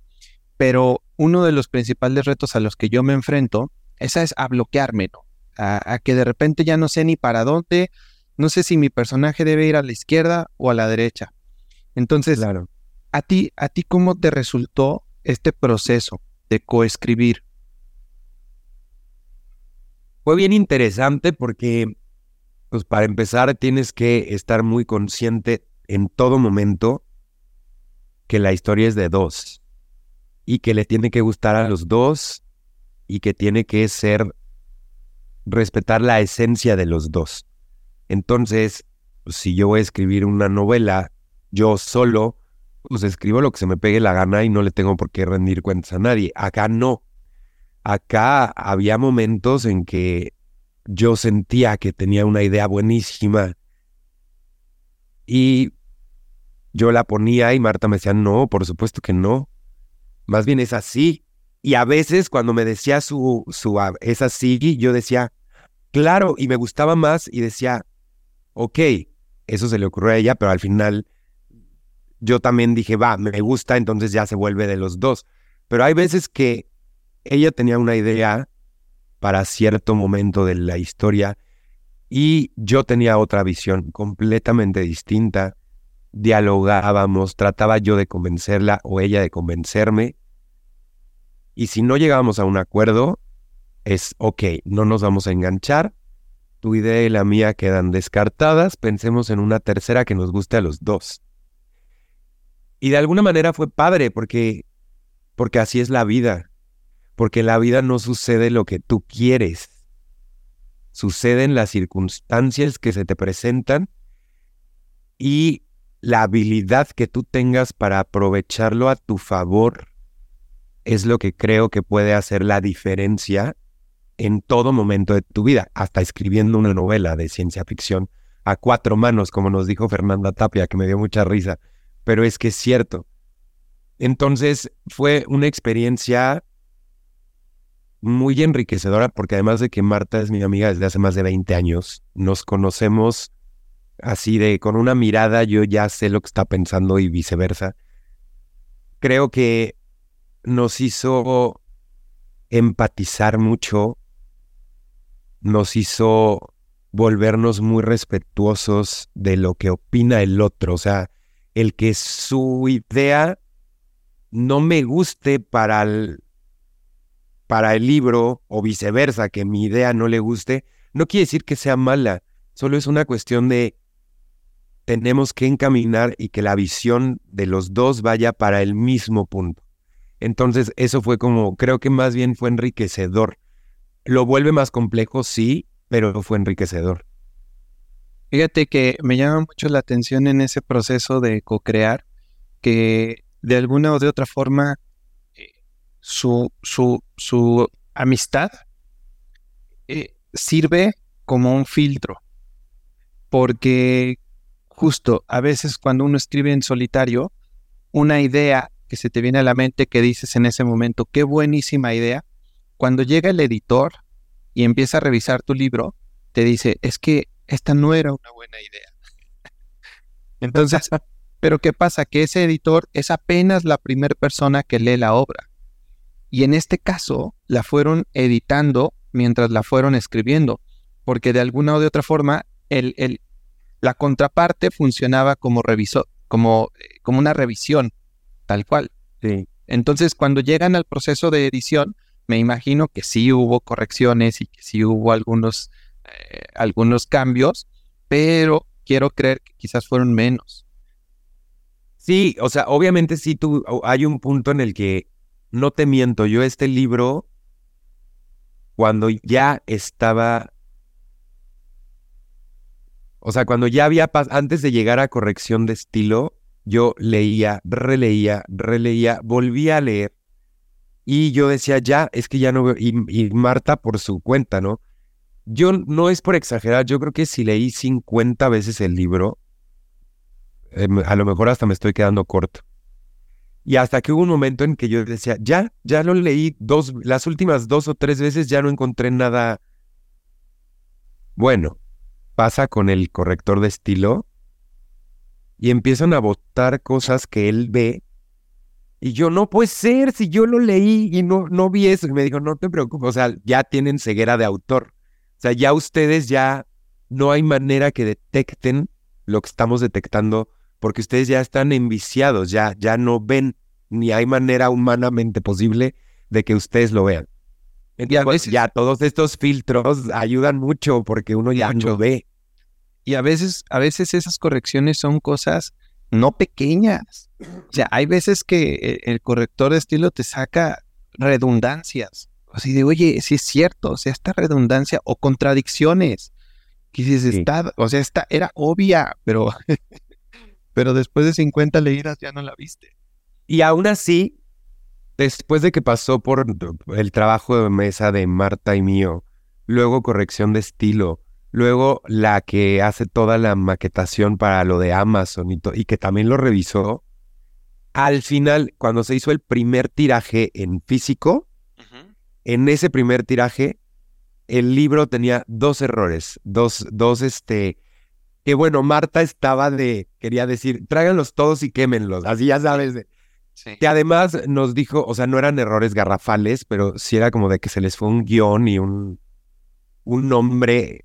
pero uno de los principales retos a los que yo me enfrento, esa es a bloquearme, ¿no? A, a que de repente ya no sé ni para dónde, no sé si mi personaje debe ir a la izquierda o a la derecha. Entonces, Claro. ¿a ti, a ti cómo te resultó este proceso de coescribir? Fue bien interesante porque, pues para empezar, tienes que estar muy consciente en todo momento que la historia es de dos y que le tiene que gustar a los dos y que tiene que ser respetar la esencia de los dos. Entonces, pues, si yo voy a escribir una novela yo solo, pues escribo lo que se me pegue la gana y no le tengo por qué rendir cuentas a nadie. Acá no. Acá había momentos en que yo sentía que tenía una idea buenísima y yo la ponía y Marta me decía, no, por supuesto que no. Más bien es así. Y a veces cuando me decía su, su es así, yo decía, claro, y me gustaba más y decía, ok, eso se le ocurrió a ella, pero al final yo también dije, va, me gusta, entonces ya se vuelve de los dos. Pero hay veces que ella tenía una idea para cierto momento de la historia y yo tenía otra visión completamente distinta. Dialogábamos, trataba yo de convencerla o ella de convencerme. Y si no llegábamos a un acuerdo, es, ok, no nos vamos a enganchar, tu idea y la mía quedan descartadas, pensemos en una tercera que nos guste a los dos. Y de alguna manera fue padre porque, porque así es la vida, porque la vida no sucede lo que tú quieres, suceden las circunstancias que se te presentan y la habilidad que tú tengas para aprovecharlo a tu favor es lo que creo que puede hacer la diferencia en todo momento de tu vida, hasta escribiendo una novela de ciencia ficción a cuatro manos, como nos dijo Fernanda Tapia, que me dio mucha risa, pero es que es cierto. Entonces fue una experiencia muy enriquecedora, porque además de que Marta es mi amiga desde hace más de 20 años, nos conocemos así de con una mirada, yo ya sé lo que está pensando y viceversa. Creo que nos hizo empatizar mucho, nos hizo volvernos muy respetuosos de lo que opina el otro, o sea, el que su idea no me guste para el, para el libro o viceversa, que mi idea no le guste, no quiere decir que sea mala, solo es una cuestión de tenemos que encaminar y que la visión de los dos vaya para el mismo punto. Entonces, eso fue como, creo que más bien fue enriquecedor. Lo vuelve más complejo, sí, pero fue enriquecedor. Fíjate que me llama mucho la atención en ese proceso de co-crear que de alguna o de otra forma su, su, su amistad eh, sirve como un filtro. Porque justo a veces cuando uno escribe en solitario, una idea que se te viene a la mente que dices en ese momento, qué buenísima idea, cuando llega el editor y empieza a revisar tu libro, te dice, es que esta no era una buena idea. Entonces, pero ¿qué pasa? Que ese editor es apenas la primera persona que lee la obra. Y en este caso, la fueron editando mientras la fueron escribiendo, porque de alguna o de otra forma, el, el, la contraparte funcionaba como revisor, como, como una revisión, tal cual. Sí. Entonces, cuando llegan al proceso de edición, me imagino que sí hubo correcciones y que sí hubo algunos, eh, algunos cambios, pero quiero creer que quizás fueron menos. Sí, o sea, obviamente sí tú, hay un punto en el que no te miento, yo este libro, cuando ya estaba, o sea, cuando ya había, antes de llegar a corrección de estilo, yo leía, releía, releía, volvía a leer y yo decía, ya, es que ya no veo, y, Marta por su cuenta, ¿no? Yo no es por exagerar, yo creo que si leí 50 veces el libro, eh, a lo mejor hasta me estoy quedando corto. Y hasta que hubo un momento en que yo decía, ya, ya lo leí dos, las últimas dos o tres veces ya no encontré nada. Bueno, pasa con el corrector de estilo y empiezan a botar cosas que él ve Y yo, no puede ser, si yo lo leí y no, no vi eso. Y me dijo, no te preocupes, o sea, ya tienen ceguera de autor. O sea, ya ustedes ya no hay manera que detecten lo que estamos detectando porque ustedes ya están enviciados, ya, ya no ven, ni hay manera humanamente posible de que ustedes lo vean. Y a veces, ya todos estos filtros ayudan mucho porque uno ya lo ve. Y a veces, a veces esas correcciones son cosas no pequeñas. O sea, hay veces que e, el corrector de estilo te saca redundancias. Así de, oye, si es cierto, o sea, esta redundancia o contradicciones. Que dices, está, o sea, esta era obvia, pero, pero después de 50 leídas ya no la viste. Y aún así, después de que pasó por el trabajo de mesa de Marta y mío, luego corrección de estilo, Luego la que hace toda la maquetación para lo de Amazon y, y que también lo revisó. Al final, cuando se hizo el primer tiraje en físico, en ese primer tiraje, el libro tenía dos errores, dos, dos, este, que bueno, Marta estaba de, quería decir, tráiganlos todos y quémenlos, así ya sabes. Que además nos dijo, o sea, no eran errores garrafales, pero sí era como de que se les fue un guion y un, un nombre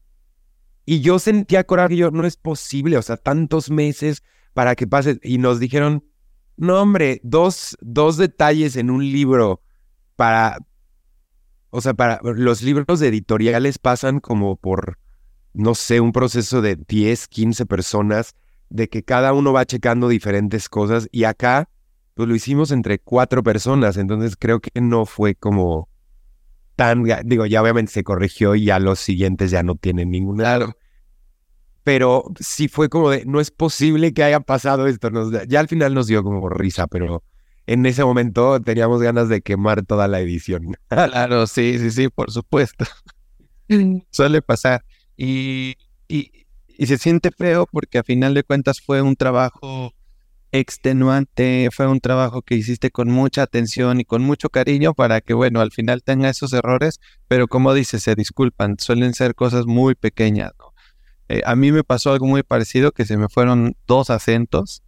y yo sentía coraje, yo, no es posible, o sea, tantos meses para que pase. Y nos dijeron, no, hombre, dos, dos detalles en un libro para, o sea, para los libros editoriales pasan como por, no sé, un proceso de 10, 15 personas, de que cada uno va checando diferentes cosas. Y acá, pues lo hicimos entre cuatro personas, entonces creo que no fue como tan, digo, ya obviamente se corrigió y ya los siguientes ya no tienen ningún lado. Pero sí fue como de, no es posible que haya pasado esto. ya al final nos dio como risa, pero en ese momento teníamos ganas de quemar toda la edición. Claro, sí, sí, sí, por supuesto. Suele pasar. Y, y, y se siente feo porque a final de cuentas fue un trabajo extenuante, fue un trabajo que hiciste con mucha atención y con mucho cariño para que, bueno, al final tenga esos errores, pero como dices, se disculpan, suelen ser cosas muy pequeñas, ¿no? Eh, a mí me pasó algo muy parecido, que se me fueron dos acentos,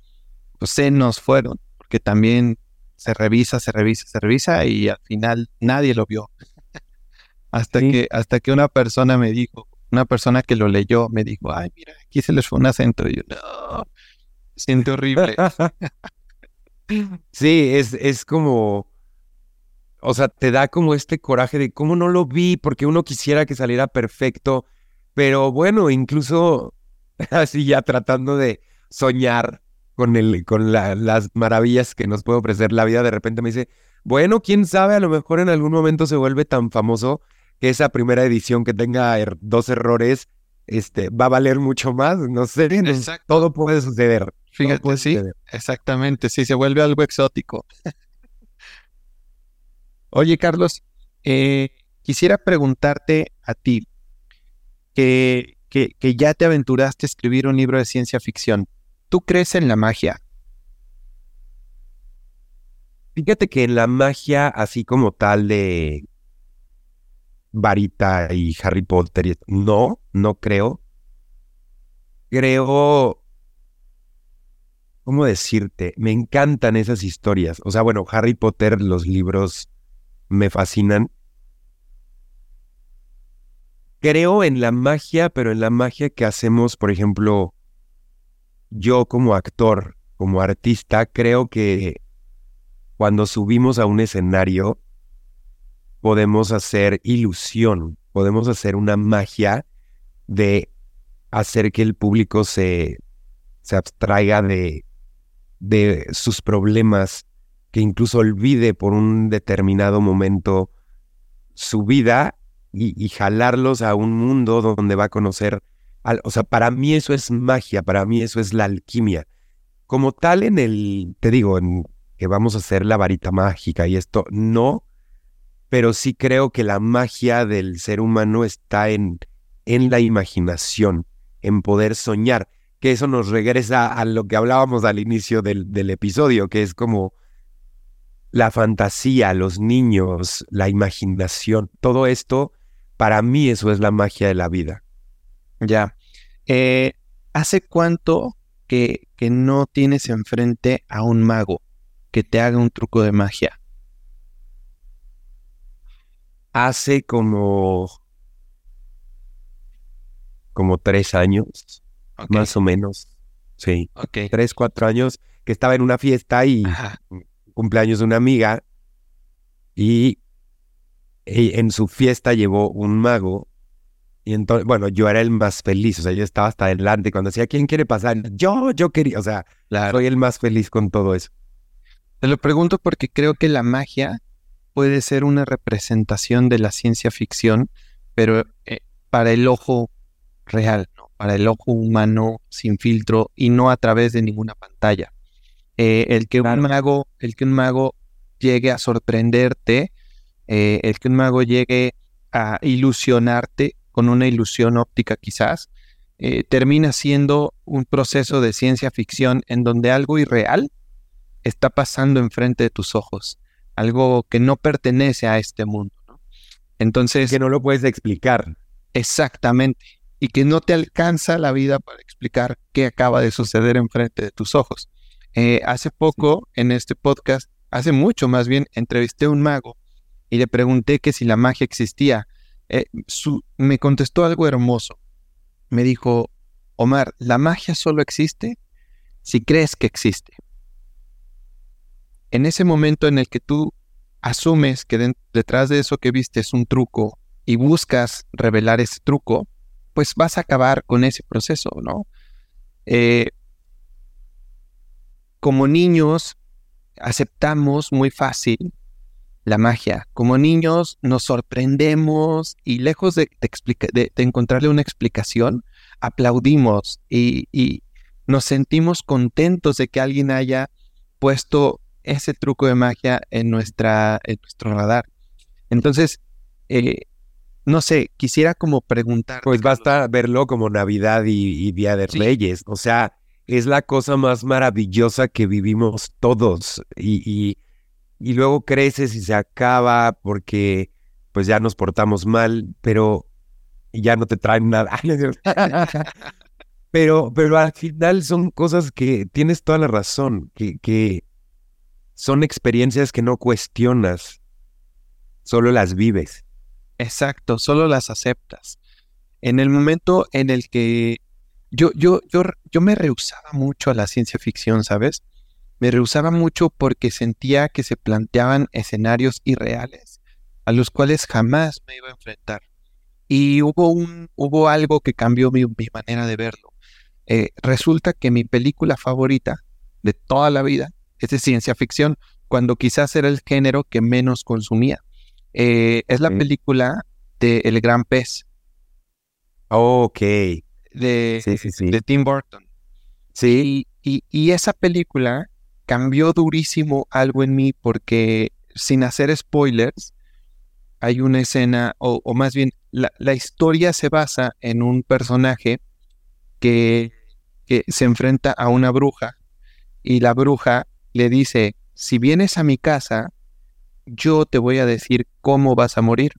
pues se nos fueron, porque también se revisa, se revisa, se revisa y al final nadie lo vio. hasta, que, hasta que una persona me dijo, una persona que lo leyó me dijo, ay, mira, aquí se les fue un acento. Y yo, no, siente horrible. sí, es, es como, o sea, te da como este coraje de cómo no lo vi, porque uno quisiera que saliera perfecto. Pero bueno, incluso así ya tratando de soñar con, el, con las maravillas que nos puede ofrecer la vida, de repente me dice, bueno, quién sabe, a lo mejor en algún momento se vuelve tan famoso que esa primera edición que tenga er, dos errores este, va a valer mucho más, no sé, todo puede suceder. Fíjate, sí, exactamente, sí, se vuelve algo exótico. Oye, Carlos, eh, quisiera preguntarte a ti, que, que, que ya te aventuraste a escribir un libro de ciencia ficción. ¿Tú crees en la magia? Fíjate que en la magia, así como tal de Varita y Harry Potter, no, no creo. Creo, ¿cómo decirte? Me encantan esas historias. O sea, bueno, Harry Potter, los libros me fascinan, creo en la magia, pero en la magia que hacemos, por ejemplo, yo como actor, como artista, creo que cuando subimos a un escenario podemos hacer ilusión, podemos hacer una magia de hacer que el público se, se abstraiga de, de sus problemas, que incluso olvide por un determinado momento su vida y, jalarlos a un mundo donde va a conocer, o sea, para mí eso es magia, para mí eso es la alquimia. Como tal en el, te digo, en que vamos a hacer la varita mágica y esto, no, pero sí creo que la magia del ser humano está en, en la imaginación, en poder soñar, que eso nos regresa a lo que hablábamos al inicio del, del episodio, que es como la fantasía, los niños, la imaginación, todo esto para mí eso es la magia de la vida. Ya. Eh, ¿Hace cuánto que, que no tienes enfrente a un mago? que te haga un truco de magia? Hace como, como tres años, más o menos. Sí, ok. tres, cuatro años, que estaba en una fiesta y Ajá, cumpleaños de una amiga y, y en su fiesta llevó un mago y entonces, bueno, yo era el más feliz, o sea, yo estaba hasta adelante cuando decía, ¿quién quiere pasar? Yo, yo quería, o sea, claro. soy el más feliz con todo eso. Te lo pregunto porque creo que la magia puede ser una representación de la ciencia ficción, pero eh, para el ojo real, ¿no? Para el ojo humano sin filtro y no a través de ninguna pantalla. Eh, el que Claro. un mago, el que un mago llegue a sorprenderte, eh, el que un mago llegue a ilusionarte con una ilusión óptica quizás, eh, termina siendo un proceso de ciencia ficción en donde algo irreal está pasando enfrente de tus ojos, algo que no pertenece a este mundo, ¿no? Entonces, Que no lo puedes explicar. exactamente, y que no te alcanza la vida para explicar qué acaba de suceder enfrente de tus ojos. Eh, hace poco, en este podcast, hace mucho más bien, entrevisté a un mago y le pregunté que si la magia existía. Eh, su- me contestó algo hermoso. Me dijo, Omar, la magia solo existe si crees que existe. En ese momento en el que tú asumes que detrás de eso que viste es un truco y buscas revelar ese truco, pues vas a acabar con ese proceso, ¿no? Eh, como niños aceptamos muy fácil la magia. Como niños nos sorprendemos y lejos de, encontrarle una explicación, aplaudimos y nos sentimos contentos de que alguien haya puesto ese truco de magia en, nuestra, en nuestro radar. Entonces, eh, no sé, quisiera como preguntar. Pues basta verlo como Navidad y, y Día de Sí. Reyes. O sea, es la cosa más maravillosa que vivimos todos. Y, y, y luego creces y se acaba porque pues ya nos portamos mal, pero ya no te traen nada. pero, pero al final son cosas que tienes toda la razón, que, que son experiencias que no cuestionas, solo las vives. Exacto, solo las aceptas. En el momento en el que yo, yo, yo, yo me rehusaba mucho a la ciencia ficción, ¿sabes? Me rehusaba mucho porque sentía que se planteaban escenarios irreales a los cuales jamás me iba a enfrentar. Y hubo un, hubo algo que cambió mi, mi manera de verlo. Eh, resulta que mi película favorita de toda la vida es de ciencia ficción, cuando quizás era el género que menos consumía. Eh, es la película de El Gran Pez, Ok. de, Sí, sí, sí. de Tim Burton. Sí. Y, y- y esa película cambió durísimo algo en mí porque, sin hacer spoilers, hay una escena, o, o más bien, la, la historia se basa en un personaje que, que se enfrenta a una bruja y la bruja le dice, si vienes a mi casa, yo te voy a decir cómo vas a morir.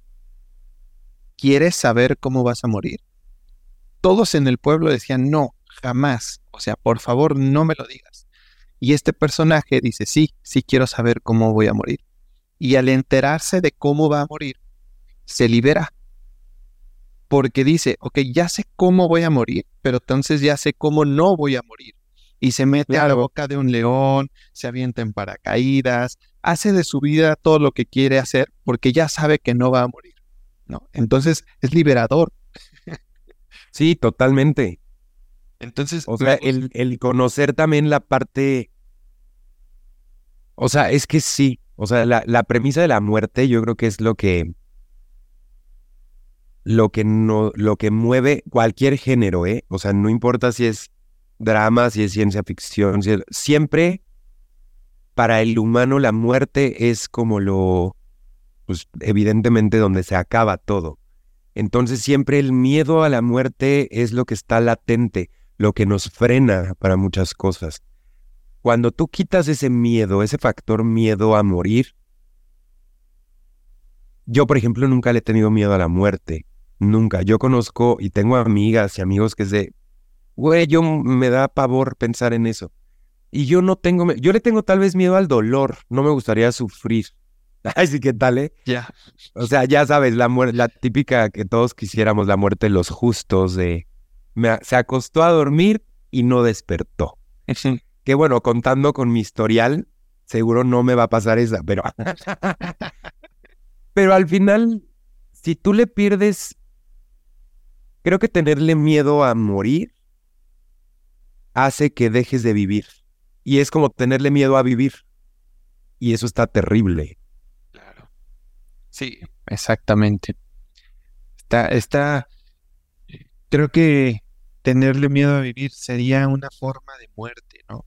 ¿Quieres saber cómo vas a morir? Todos en el pueblo decían, no, jamás. O sea, por favor, no me lo digas. Y este personaje dice, sí, sí quiero saber cómo voy a morir. Y al enterarse de cómo va a morir, se libera. Porque dice, ok, ya sé cómo voy a morir, pero entonces ya sé cómo no voy a morir. Y se mete a la boca de un león, se avienta en paracaídas, hace de su vida todo lo que quiere hacer porque ya sabe que no va a morir. ¿no? Entonces es liberador. Sí, totalmente. Entonces, O sea, el, el conocer también la parte. O sea, es que sí. O sea, la, la premisa de la muerte, yo creo que es lo que. Lo que no, lo que mueve cualquier género, ¿eh? O sea, no importa si es drama, si es ciencia ficción, siempre para el humano la muerte es como lo, pues evidentemente donde se acaba todo. Entonces siempre el miedo a la muerte es lo que está latente, lo que nos frena para muchas cosas. Cuando tú quitas ese miedo, ese factor miedo a morir, yo por ejemplo nunca le he tenido miedo a la muerte, nunca. Yo conozco y tengo amigas y amigos que es de, güey, yo me da pavor pensar en eso. Y yo no tengo, yo le tengo tal vez miedo al dolor, no me gustaría sufrir. Ay, sí, ¿qué tal, eh? Ya. O sea, ya sabes, la muerte, la típica que todos quisiéramos, la muerte de los justos, de me se acostó a dormir y no despertó. Que bueno, contando con mi historial, seguro no me va a pasar esa, pero. pero al final, si tú le pierdes. Creo que tenerle miedo a morir hace que dejes de vivir. Y es como tenerle miedo a vivir. Y eso está terrible. Claro. Sí, exactamente. Está, está, creo que tenerle miedo a vivir sería una forma de muerte, ¿no?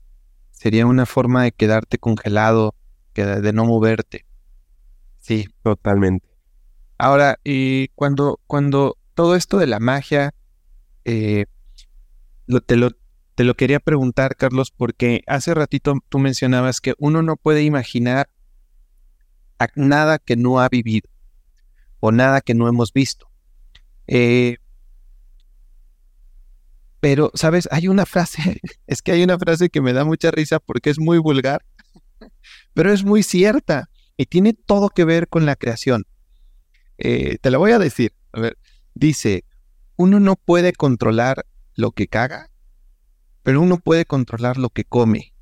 Sería una forma de quedarte congelado, de no moverte. Sí. Totalmente. Ahora, eh, cuando, cuando todo esto de la magia, eh, lo- te lo, te lo quería preguntar, Carlos, porque hace ratito tú mencionabas que uno no puede imaginar a- nada que no ha vivido o nada que no hemos visto. Eh, pero, ¿sabes? Hay una frase, es que hay una frase que me da mucha risa porque es muy vulgar, pero es muy cierta y tiene todo que ver con la creación. Eh, te la voy a decir. A ver, dice, uno no puede controlar lo que caga, pero uno puede controlar lo que come.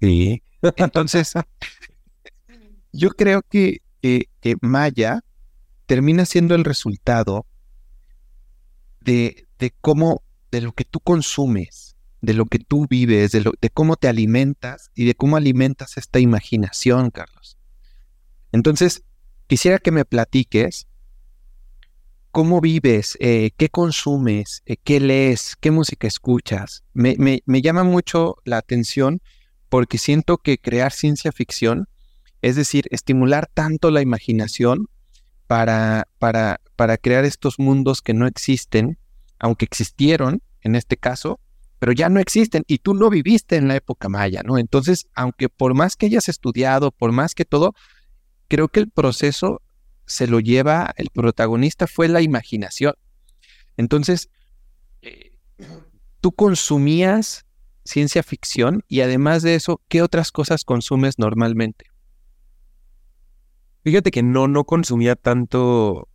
Sí. Entonces, yo creo que, que, que Maya termina siendo el resultado de, de cómo, de lo que tú consumes, de lo que tú vives, de, lo, de cómo te alimentas y de cómo alimentas esta imaginación, Carlos. Entonces, quisiera que me platiques cómo vives, eh, qué consumes, eh, qué lees, qué música escuchas. Me, llama mucho la atención porque siento que crear ciencia ficción, es decir, estimular tanto la imaginación para, para, para crear estos mundos que no existen, aunque existieron en este caso, pero ya no existen y tú no viviste en la época maya, ¿no? Entonces, aunque por más que hayas estudiado, por más que todo, creo que el proceso se lo lleva, el protagonista fue la imaginación. Entonces, eh, tú consumías ciencia ficción y además de eso, ¿qué otras cosas consumes normalmente? Fíjate que no, no consumía tanto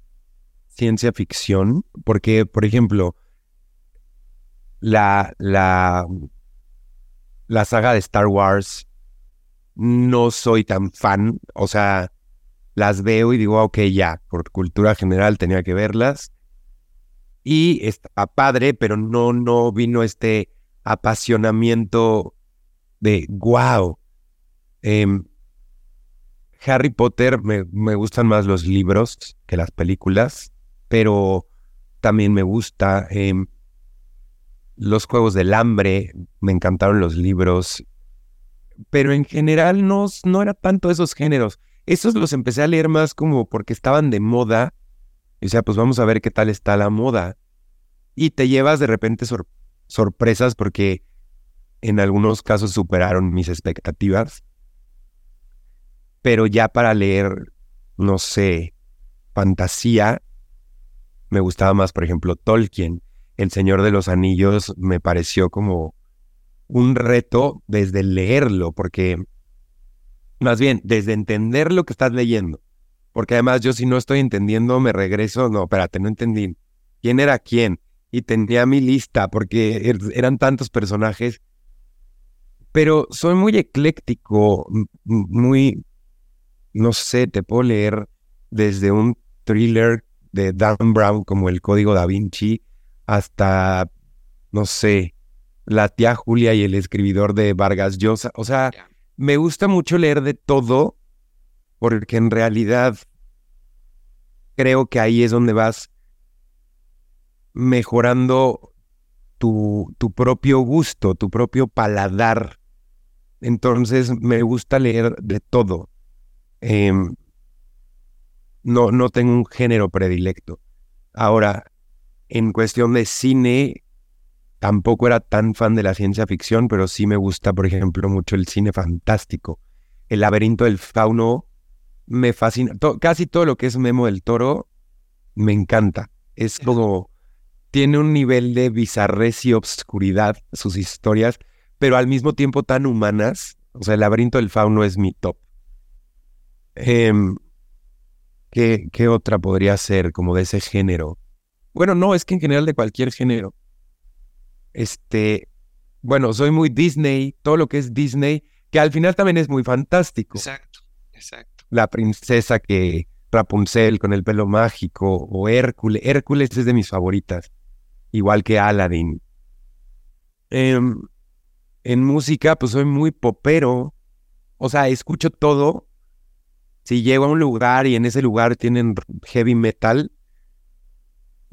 ciencia ficción, porque, por ejemplo, la, la, la saga de Star Wars no soy tan fan, o sea, las veo y digo, ok, ya, por cultura general tenía que verlas. Y está padre, pero no, no vino este apasionamiento de wow. Em, Harry Potter me, me gustan más los libros que las películas, pero también me gusta em, los Juegos del Hambre, me encantaron los libros, pero en general no, no era tanto esos géneros. Esos los empecé a leer más como porque estaban de moda. O sea, pues vamos a ver qué tal está la moda. Y te llevas de repente sor- sorpresas porque en algunos casos superaron mis expectativas. Pero ya para leer, no sé, fantasía, me gustaba más, por ejemplo, Tolkien. El Señor de los Anillos me pareció como un reto desde leerlo, porque más bien, desde entender lo que estás leyendo. Porque además yo si no estoy entendiendo, me regreso, no, espérate, no entendí. ¿Quién era quién? Y tenía mi lista, porque er- eran tantos personajes. Pero soy muy ecléctico, muy, no sé, te puedo leer desde un thriller de Dan Brown como El Código Da Vinci hasta, no sé, la tía Julia y el escribidor de Vargas Llosa. O sea, me gusta mucho leer de todo, porque en realidad creo que ahí es donde vas mejorando tu, tu propio gusto, tu propio paladar. Entonces me gusta leer de todo. Em, no, no tengo un género predilecto. Ahora, en cuestión de cine, tampoco era tan fan de la ciencia ficción, pero sí me gusta, por ejemplo, mucho el cine fantástico. El laberinto del fauno me fascina. To- casi todo lo que es Memo del Toro me encanta. Es como, tiene un nivel de bizarrez y obscuridad sus historias, pero al mismo tiempo tan humanas. O sea, el laberinto del fauno es mi top. Em, ¿qué, ¿Qué otra podría ser como de ese género? Bueno, no, es que en general de cualquier género. Este, bueno, soy muy Disney, todo lo que es Disney, que al final también es muy fantástico. Exacto, exacto. La princesa que Rapunzel con el pelo mágico o Hércules. Hércules es de mis favoritas, igual que Aladdin. Em, en música, pues soy muy popero. O sea, escucho todo. Si llego a un lugar y en ese lugar tienen heavy metal,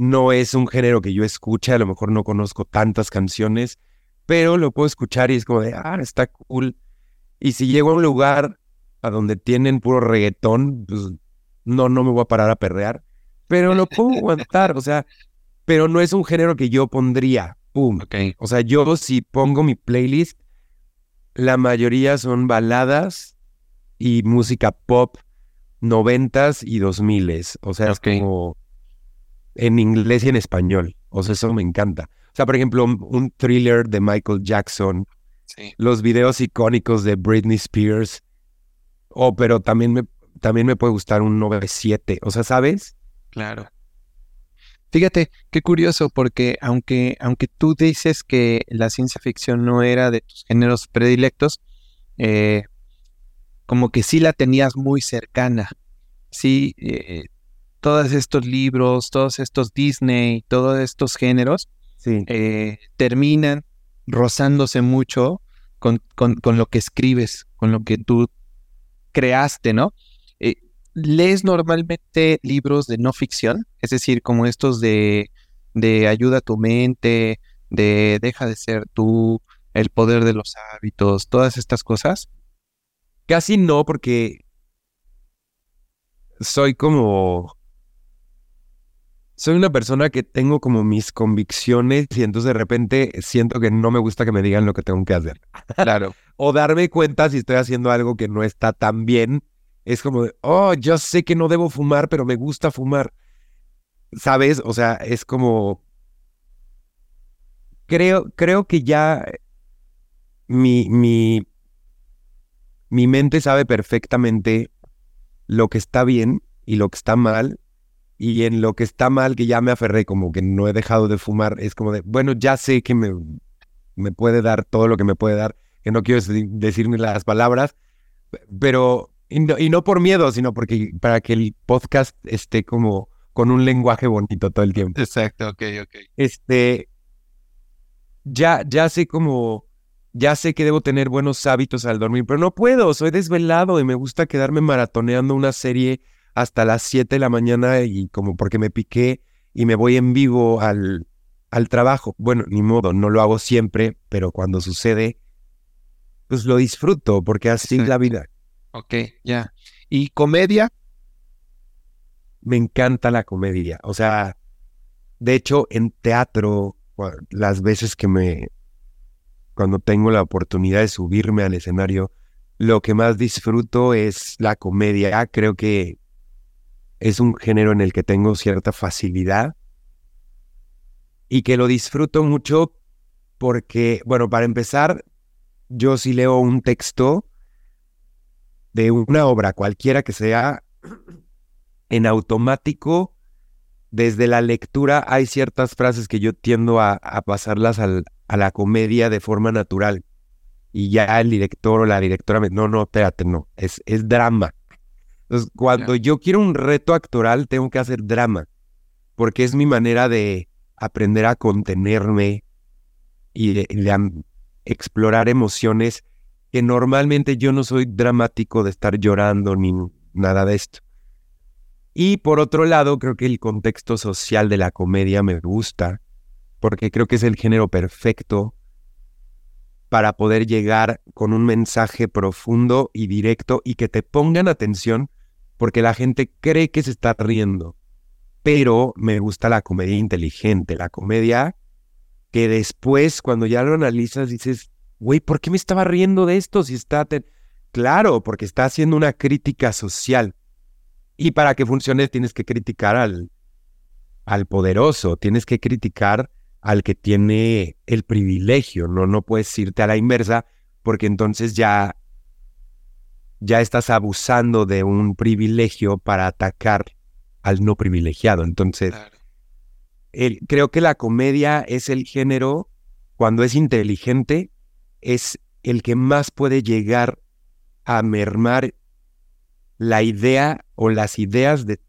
no es un género que yo escuche, a lo mejor no conozco tantas canciones, pero lo puedo escuchar y es como de, ah, está cool. Y si llego a un lugar a donde tienen puro reggaetón, pues no, no me voy a parar a perrear, pero lo puedo aguantar, o sea, pero no es un género que yo pondría, pum. O sea, yo si pongo mi playlist, la mayoría son baladas y música pop noventas y dos miles, o sea, es como en inglés y en español, o sea, eso me encanta. O sea, por ejemplo, un thriller de Michael Jackson, los videos icónicos de Britney Spears, o pero también me, también me puede gustar un 9-7, o sea, ¿sabes? Claro. Fíjate, qué curioso, porque aunque, aunque tú dices que la ciencia ficción no era de tus géneros predilectos, eh, como que sí la tenías muy cercana. Sí, eh, todos estos libros, todos estos Disney, todos estos géneros, eh, terminan rozándose mucho con, con, con, lo que escribes, con lo que tú creaste, ¿no? ¿Lees normalmente libros de no ficción? Es decir, como estos de, de ayuda a tu mente, de deja de ser tú, el poder de los hábitos, todas estas cosas. Casi no, porque soy como... Soy una persona que tengo como mis convicciones y entonces de repente siento que no me gusta que me digan lo que tengo que hacer. Claro. o darme cuenta si estoy haciendo algo que no está tan bien es como, oh, yo sé que no debo fumar, pero me gusta fumar. ¿Sabes? O sea, es como... Creo, creo que ya mi, mi, mi mente sabe perfectamente lo que está bien y lo que está mal. Y en lo que está mal, que ya me aferré, como que no he dejado de fumar, es como de, bueno, ya sé que me, me puede dar todo lo que me puede dar, que no quiero decirme las palabras, pero y no, por miedo, sino porque para que el podcast esté como con un lenguaje bonito todo el tiempo. Exacto, ok, ok. Este, ya, ya sé como, ya sé que debo tener buenos hábitos al dormir, pero no puedo, soy desvelado y me gusta quedarme maratoneando una serie hasta las 7 de la mañana y como porque me piqué y me voy en vivo al, al trabajo. Bueno, ni modo, no lo hago siempre, pero cuando sucede, pues lo disfruto porque así es la vida. Ok, ya. ¿Y comedia? Me encanta la comedia. O sea, de hecho, en teatro, las veces que me, cuando tengo la oportunidad de subirme al escenario, lo que más disfruto es la comedia. Creo que es un género en el que tengo cierta facilidad y que lo disfruto mucho porque, bueno, para empezar, yo si leo un texto, de una obra cualquiera que sea, en automático, desde la lectura hay ciertas frases que yo tiendo a, pasarlas a la comedia de forma natural. Y ya el director o la directora me, no, no, espérate, no, es, es drama. Entonces, cuando yo quiero un reto actoral, tengo que hacer drama, porque es mi manera de aprender a contenerme y de explorar emociones que normalmente yo no soy dramático de estar llorando ni nada de esto. Y por otro lado, creo que el contexto social de la comedia me gusta, porque creo que es el género perfecto para poder llegar con un mensaje profundo y directo y que te pongan atención, porque la gente cree que se está riendo. Pero me gusta la comedia inteligente, la comedia que después, cuando ya lo analizas, dices, güey, ¿por qué me estaba riendo de esto si está... Claro, porque está haciendo una crítica social. Y para que funcione tienes que criticar al, al poderoso, tienes que criticar al que tiene el privilegio, ¿no? No puedes irte a la inversa porque entonces ya, ya estás abusando de un privilegio para atacar al no privilegiado. Entonces, creo que la comedia es el género, cuando es inteligente, es el que más puede llegar a mermar la idea o las ideas de,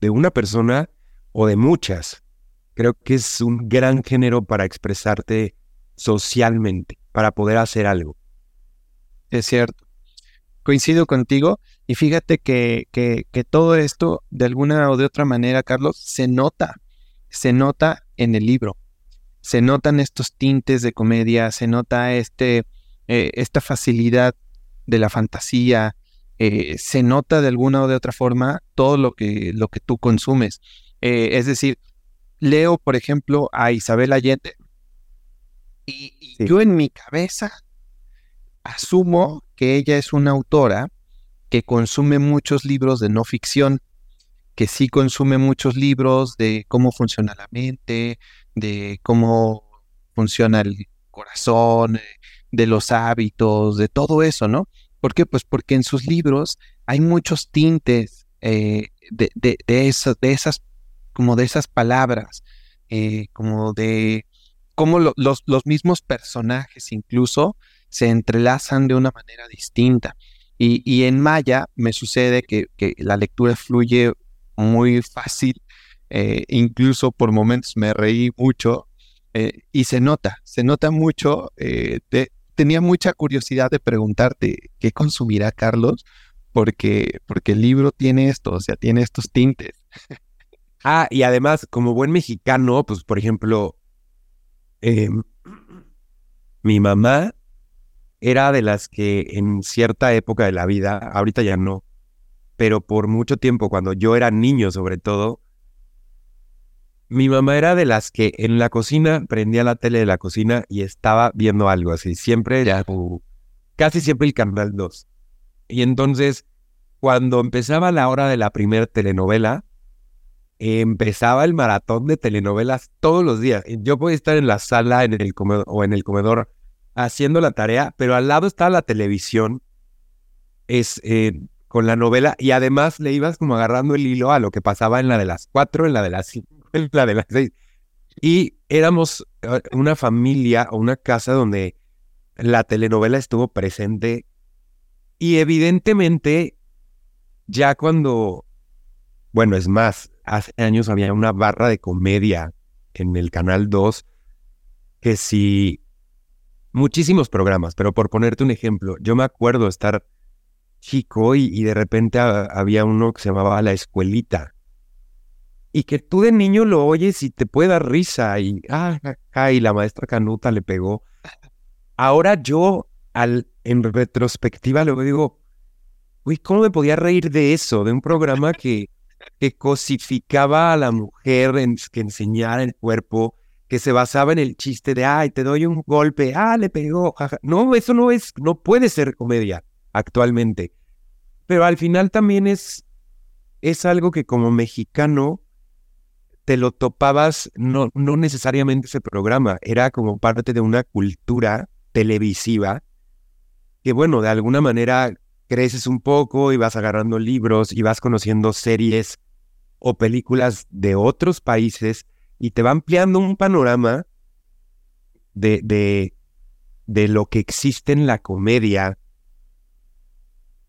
de una persona o de muchas. Creo que es un gran género para expresarte socialmente, para poder hacer algo. Es cierto. Coincido contigo y fíjate que, que, que, todo esto, de alguna o de otra manera, Carlos, se nota, se nota en el libro. Se notan estos tintes de comedia, se nota este, eh, esta facilidad de la fantasía, eh, se nota de alguna o de otra forma todo lo que, lo que tú consumes. Eh, es decir, leo, por ejemplo, a Isabel Allende y, yo en mi cabeza asumo que ella es una autora que consume muchos libros de no ficción, que sí consume muchos libros de cómo funciona la mente, de cómo funciona el corazón, eh, de los hábitos, de todo eso, ¿no? ¿Por qué? Pues porque en sus libros hay muchos tintes eh, de, de, esas, como de esas palabras, eh, como de cómo los, los mismos personajes incluso se entrelazan de una manera distinta. Y, en Maya me sucede que, la lectura fluye muy fácil, eh, incluso por momentos me reí mucho eh, y se nota, se nota mucho. Eh, tenía mucha curiosidad de preguntarte qué consumirá Carlos, porque, porque el libro tiene esto, o sea, tiene estos tintes. Ah, y además, como buen mexicano, pues por ejemplo, em, mi mamá era de las que en cierta época de la vida, ahorita ya no, pero por mucho tiempo, cuando yo era niño sobre todo, mi mamá era de las que en la cocina prendía la tele de la cocina y estaba viendo algo así, siempre, ya, casi siempre el canal 2. Y entonces, cuando empezaba la hora de la primera telenovela, empezaba el maratón de telenovelas todos los días. Yo podía estar en la sala en el o en el comedor haciendo la tarea, pero al lado estaba la televisión es, eh, con la novela y además le ibas como agarrando el hilo a lo que pasaba en la de las cuatro, en la de las cinco, en la de las seis. Y éramos eh, una familia o una casa donde la telenovela estuvo presente y evidentemente ya cuando, bueno, es más, hace años había una barra de comedia en el Canal 2 que si muchísimos programas, pero por ponerte un ejemplo, yo me acuerdo estar chico y, de repente había uno que se llamaba La Escuelita. Y que tú de niño lo oyes y te puede dar risa y, ah, y la maestra Canuta le pegó. Ahora yo, al, en retrospectiva, luego digo, uy, ¿cómo me podía reír de eso? De un programa que, que cosificaba a la mujer, en, que enseñara el cuerpo, que se basaba en el chiste de, ay, te doy un golpe, ah, le pegó, No, eso no es, no puede ser comedia actualmente. Pero al final también es, es algo que como mexicano te lo topabas, no, no necesariamente ese programa, era como parte de una cultura televisiva que bueno, de alguna manera creces un poco y vas agarrando libros y vas conociendo series o películas de otros países y te va ampliando un panorama de, de, de lo que existe en la comedia.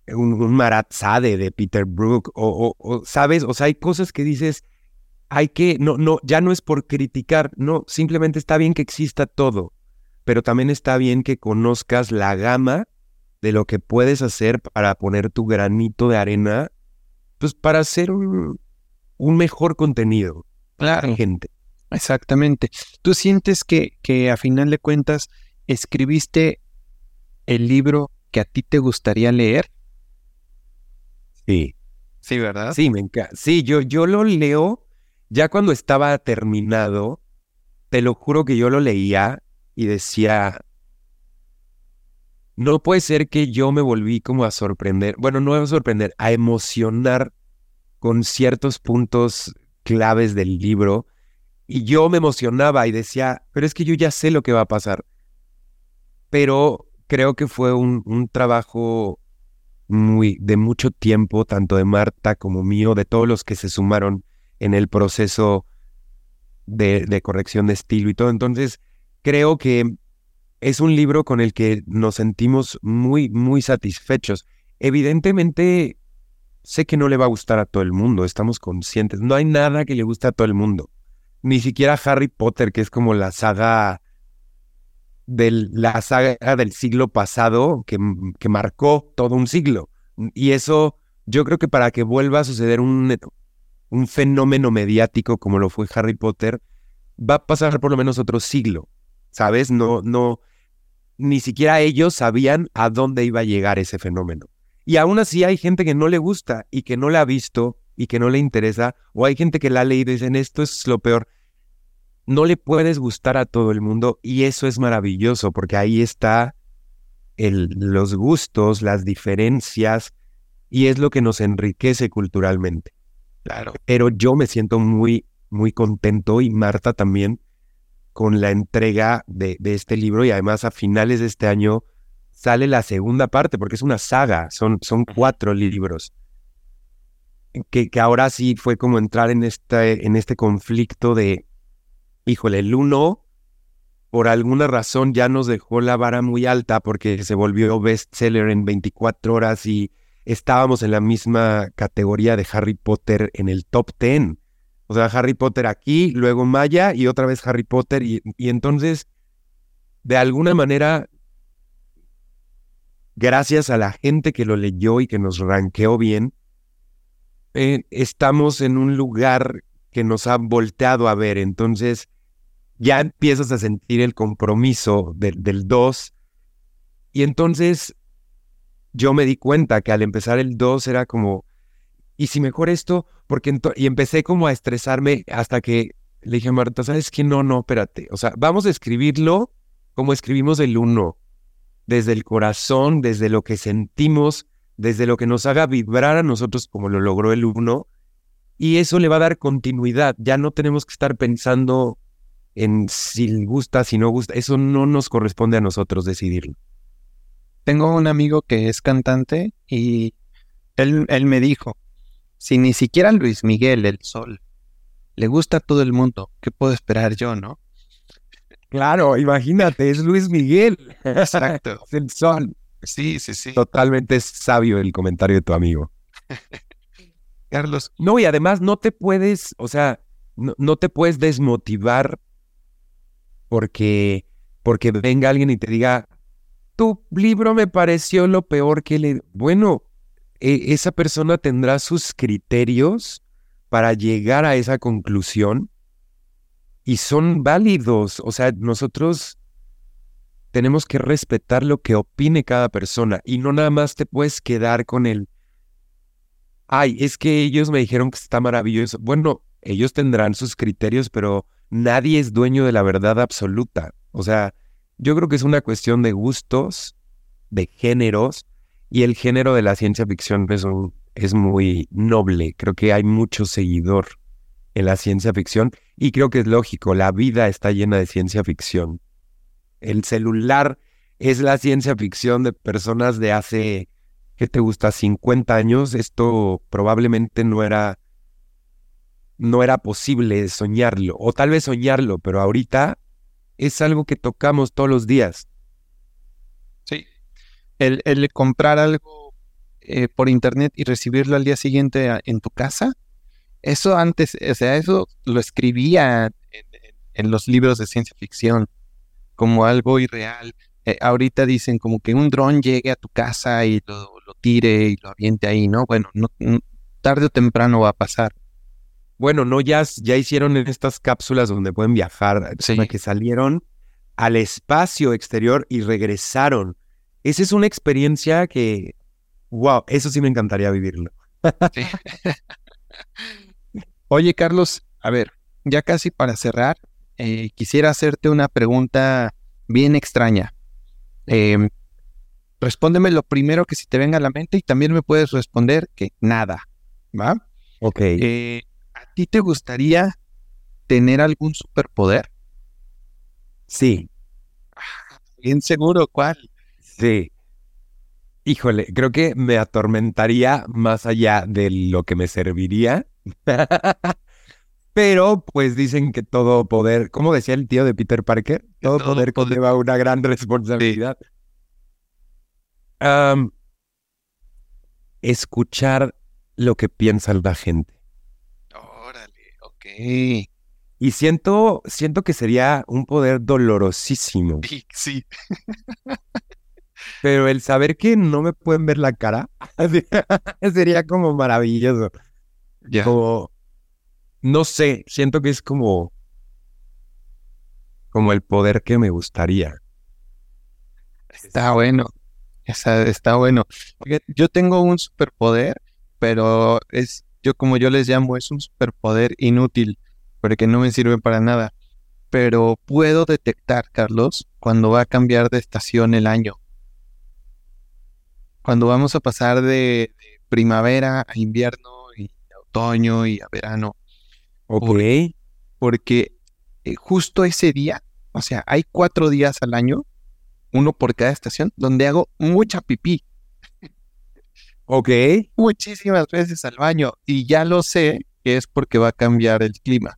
Un, un Marat Sade de Peter Brook, o, o, sabes, o sea, hay cosas que dices, hay que, no, no, ya no es por criticar, no, simplemente está bien que exista todo, pero también está bien que conozcas la gama de lo que puedes hacer para poner tu granito de arena, pues para hacer un, un mejor contenido. Claro. Gente. Exactamente. ¿Tú sientes que, que a final de cuentas escribiste el libro que a ti te gustaría leer? Sí. Sí, ¿verdad? Sí, me encanta. Sí, yo, yo lo leo ya cuando estaba terminado. Te lo juro que yo lo leía y decía, no puede ser que yo me volví como a sorprender, bueno, no a sorprender, a emocionar con ciertos puntos claves del libro Y yo me emocionaba y decía, pero es que yo ya sé lo que va a pasar. Pero creo que fue un, un trabajo muy, de mucho tiempo, tanto de Marta como mío, de todos los que se sumaron en el proceso de, de corrección de estilo y todo. Entonces, creo que es un libro con el que nos sentimos muy, muy satisfechos. Evidentemente, sé que no le va a gustar a todo el mundo, estamos conscientes. No hay nada que le guste a todo el mundo. Ni siquiera Harry Potter, que es como la saga del, la saga del siglo pasado que, marcó todo un siglo. Y eso, yo creo que para que vuelva a suceder un, un fenómeno mediático como lo fue Harry Potter, va a pasar por lo menos otro siglo. ¿Sabes? No, no, ni siquiera ellos sabían a dónde iba a llegar ese fenómeno. Y aún así hay gente que no le gusta y que no la ha visto y que no le interesa, o hay gente que la ha leído y dicen esto es lo peor. No le puedes gustar a todo el mundo y eso es maravilloso porque ahí está el, los gustos, las diferencias y es lo que nos enriquece culturalmente. Claro. Pero yo me siento muy, muy contento y Marta también con la entrega de, de este libro y además a finales de este año sale la segunda parte, porque es una saga, son, son cuatro libros. Que, ahora sí fue como entrar en este, en este conflicto de, híjole, el uno, por alguna razón ya nos dejó la vara muy alta porque se volvió bestseller en 24 horas y estábamos en la misma categoría de Harry Potter en el top 10. O sea, Harry Potter aquí, luego Maya y otra vez Harry Potter. Y entonces, de alguna manera, gracias a la gente que lo leyó y que nos ranqueó bien, eh, estamos en un lugar que nos ha volteado a ver. Entonces, ya empiezas a sentir el compromiso de, del 2. Y entonces, yo me di cuenta que al empezar el 2 era como, ¿y si mejor esto? Porque y empecé como a estresarme hasta que le dije a Marta, ¿sabes qué? No, no, espérate. O sea, vamos a escribirlo como escribimos el 1 desde el corazón, desde lo que sentimos, desde lo que nos haga vibrar a nosotros como lo logró el uno, y eso le va a dar continuidad. Ya no tenemos que estar pensando en si gusta, si no gusta. Eso no nos corresponde a nosotros decidirlo. Tengo un amigo que es cantante y él, él me dijo, si ni siquiera Luis Miguel, el sol, le gusta a todo el mundo, ¿qué puedo esperar yo, no? Claro, imagínate, es Luis Miguel. Exacto. es el sol. Sí, sí, sí. Totalmente sabio el comentario de tu amigo. Carlos. No, y además no te puedes, o sea, no, no, te puedes desmotivar porque, porque venga alguien y te diga, tu libro me pareció lo peor que le... Bueno, e esa persona tendrá sus criterios para llegar a esa conclusión y son válidos. O sea, nosotros tenemos que respetar lo que opine cada persona y no nada más te puedes quedar con el, ay, es que ellos me dijeron que está maravilloso. Bueno, ellos tendrán sus criterios, pero nadie es dueño de la verdad absoluta. O sea, yo creo que es una cuestión de gustos, de géneros, y el género de la ciencia ficción es, es muy noble. Creo que hay mucho seguidor en la ciencia ficción y creo que es lógico, la vida está llena de ciencia ficción. El celular es la ciencia ficción de personas de hace, ¿qué te gusta? 50 años. Esto probablemente no era no era posible soñarlo, o tal vez soñarlo, pero ahorita es algo que tocamos todos los días. Sí. El, el comprar algo eh, por internet y recibirlo al día siguiente en tu casa, eso antes, o sea, eso lo escribía en los libros de ciencia ficción como algo irreal. Eh, ahorita dicen como que un dron llegue a tu casa y lo, lo tire y lo aviente ahí, ¿no? Bueno, no, no, tarde o temprano va a pasar. Bueno, no, ya, ya hicieron estas cápsulas donde pueden viajar, sí. que salieron al espacio exterior y regresaron. Esa es una experiencia que, wow, eso sí me encantaría vivirlo. Sí. Oye, Carlos, a ver, ya casi para cerrar, eh, quisiera hacerte una pregunta bien extraña. Eh, respóndeme lo primero que si te venga a la mente y también me puedes responder que nada, ¿va? Ok. Eh, ¿A ti te gustaría tener algún superpoder? Sí, Bien seguro, ¿cuál? sí. Híjole, creo que me atormentaría más allá de lo que me serviría. Pero pues dicen que todo poder, como decía el tío de Peter Parker, todo, todo poder poder- conlleva una gran responsabilidad. Escuchar lo que piensa la gente. Órale, ok. Y siento, siento que sería un poder dolorosísimo. Sí, sí. Pero el saber que no me pueden ver la cara sería como maravilloso. Ya. Como, no sé, siento que es como, como el poder que me gustaría. Está bueno. Está bueno. Yo tengo un superpoder, pero es, yo como yo les llamo, es un superpoder inútil, porque no me sirve para nada. Pero puedo detectar, Carlos, cuando va a cambiar de estación el año. Cuando vamos a pasar de, de primavera a invierno y otoño y a verano. Ok. porque eh, justo ese día, o sea, hay cuatro días al año, uno por cada estación, donde hago mucha pipí, Ok. muchísimas veces al baño, y ya lo sé que es porque va a cambiar el clima.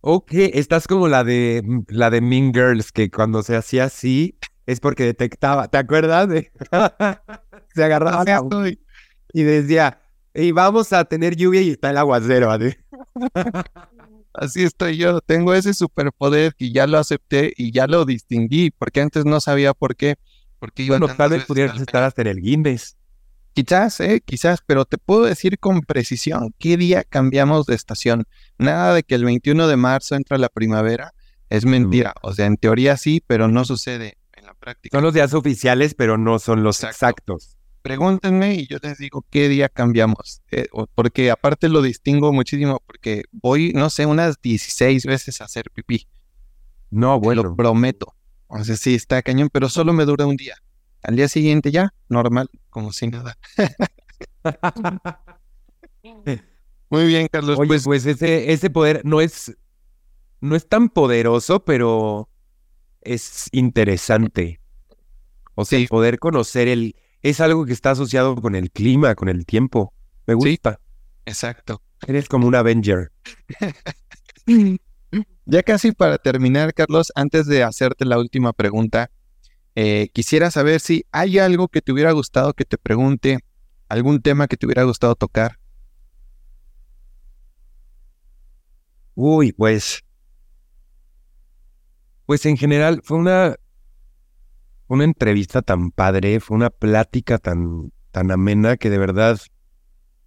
Ok. Estás como la de la de Mean Girls, que cuando se hacía así es porque detectaba. ¿Te acuerdas? de- se agarraba la- estoy. y decía, y vamos a tener lluvia y está el aguacero. así. Así estoy yo, tengo ese superpoder y ya lo acepté y ya lo distinguí, porque antes no sabía por qué, porque iba Bueno, tal vez pudieras estar hasta en el Guinness. Quizás, eh, quizás, pero te puedo decir con precisión qué día cambiamos de estación. Nada de que el 21 de marzo entra la primavera, es mentira. O sea, en teoría sí, pero no sucede en la práctica. Son los días oficiales, pero no son los Exacto. exactos. Pregúntenme y yo les digo qué día cambiamos. eh, porque aparte lo distingo muchísimo porque voy, no sé, unas 16 veces a hacer pipí. No, Te lo bueno. prometo. O sea, sí, está cañón, pero solo me dura un día. Al día siguiente ya, normal, como si nada. Muy bien, Carlos. Oye, pues pues, ese, ese poder no es, no es tan poderoso, pero es interesante. O sea, Sí. poder conocer el, es algo que está asociado con el clima, con el tiempo. Me Sí. gusta. exacto. Eres como un Avenger. Ya casi para terminar, Carlos, antes de hacerte la última pregunta, eh, quisiera saber si hay algo que te hubiera gustado que te pregunte, algún tema que te hubiera gustado tocar. Uy, pues. Pues en general fue una, una entrevista tan padre, fue una plática tan, tan amena que de verdad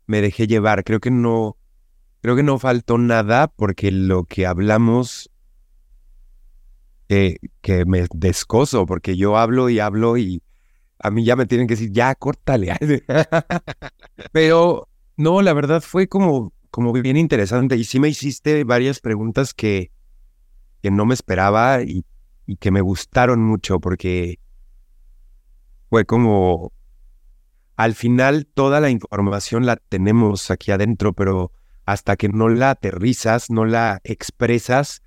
me dejé llevar. Creo que no, creo que no faltó nada porque lo que hablamos que, que me descoso, porque yo hablo y hablo y a mí ya me tienen que decir, ya, córtale. Pero no, la verdad fue como, como bien interesante y sí me hiciste varias preguntas que, que no me esperaba y, y que me gustaron mucho porque fue como, al final toda la información la tenemos aquí adentro, pero hasta que no la aterrizas, no la expresas,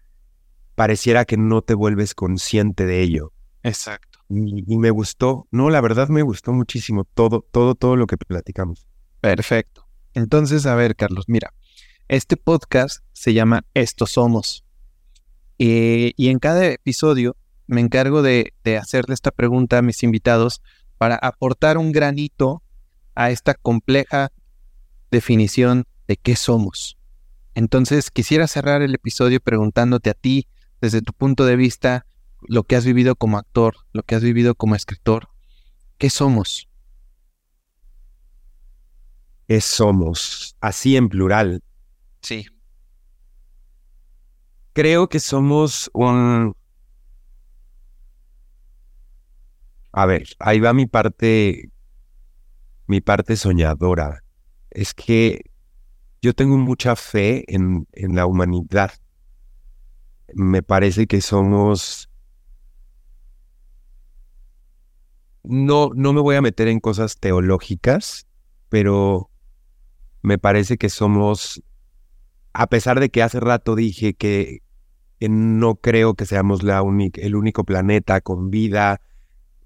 pareciera que no te vuelves consciente de ello. Exacto. Y, y me gustó, no, la verdad me gustó muchísimo todo, todo, todo lo que platicamos. Perfecto. Entonces, a ver, Carlos, mira, este podcast se llama Estos Somos. Eh, y en cada episodio me encargo de, de hacerle esta pregunta a mis invitados para aportar un granito a esta compleja definición de qué somos. Entonces, quisiera cerrar el episodio preguntándote a ti, desde tu punto de vista, lo que has vivido como actor, lo que has vivido como escritor, ¿qué somos? Es somos, así en plural. Sí. Creo que somos un... A ver, ahí va mi parte, mi parte soñadora. Es que yo tengo mucha fe en, en la humanidad. Me parece que somos... No, no me voy a meter en cosas teológicas, pero me parece que somos a pesar de que hace rato dije que, no creo que seamos la el único planeta con vida,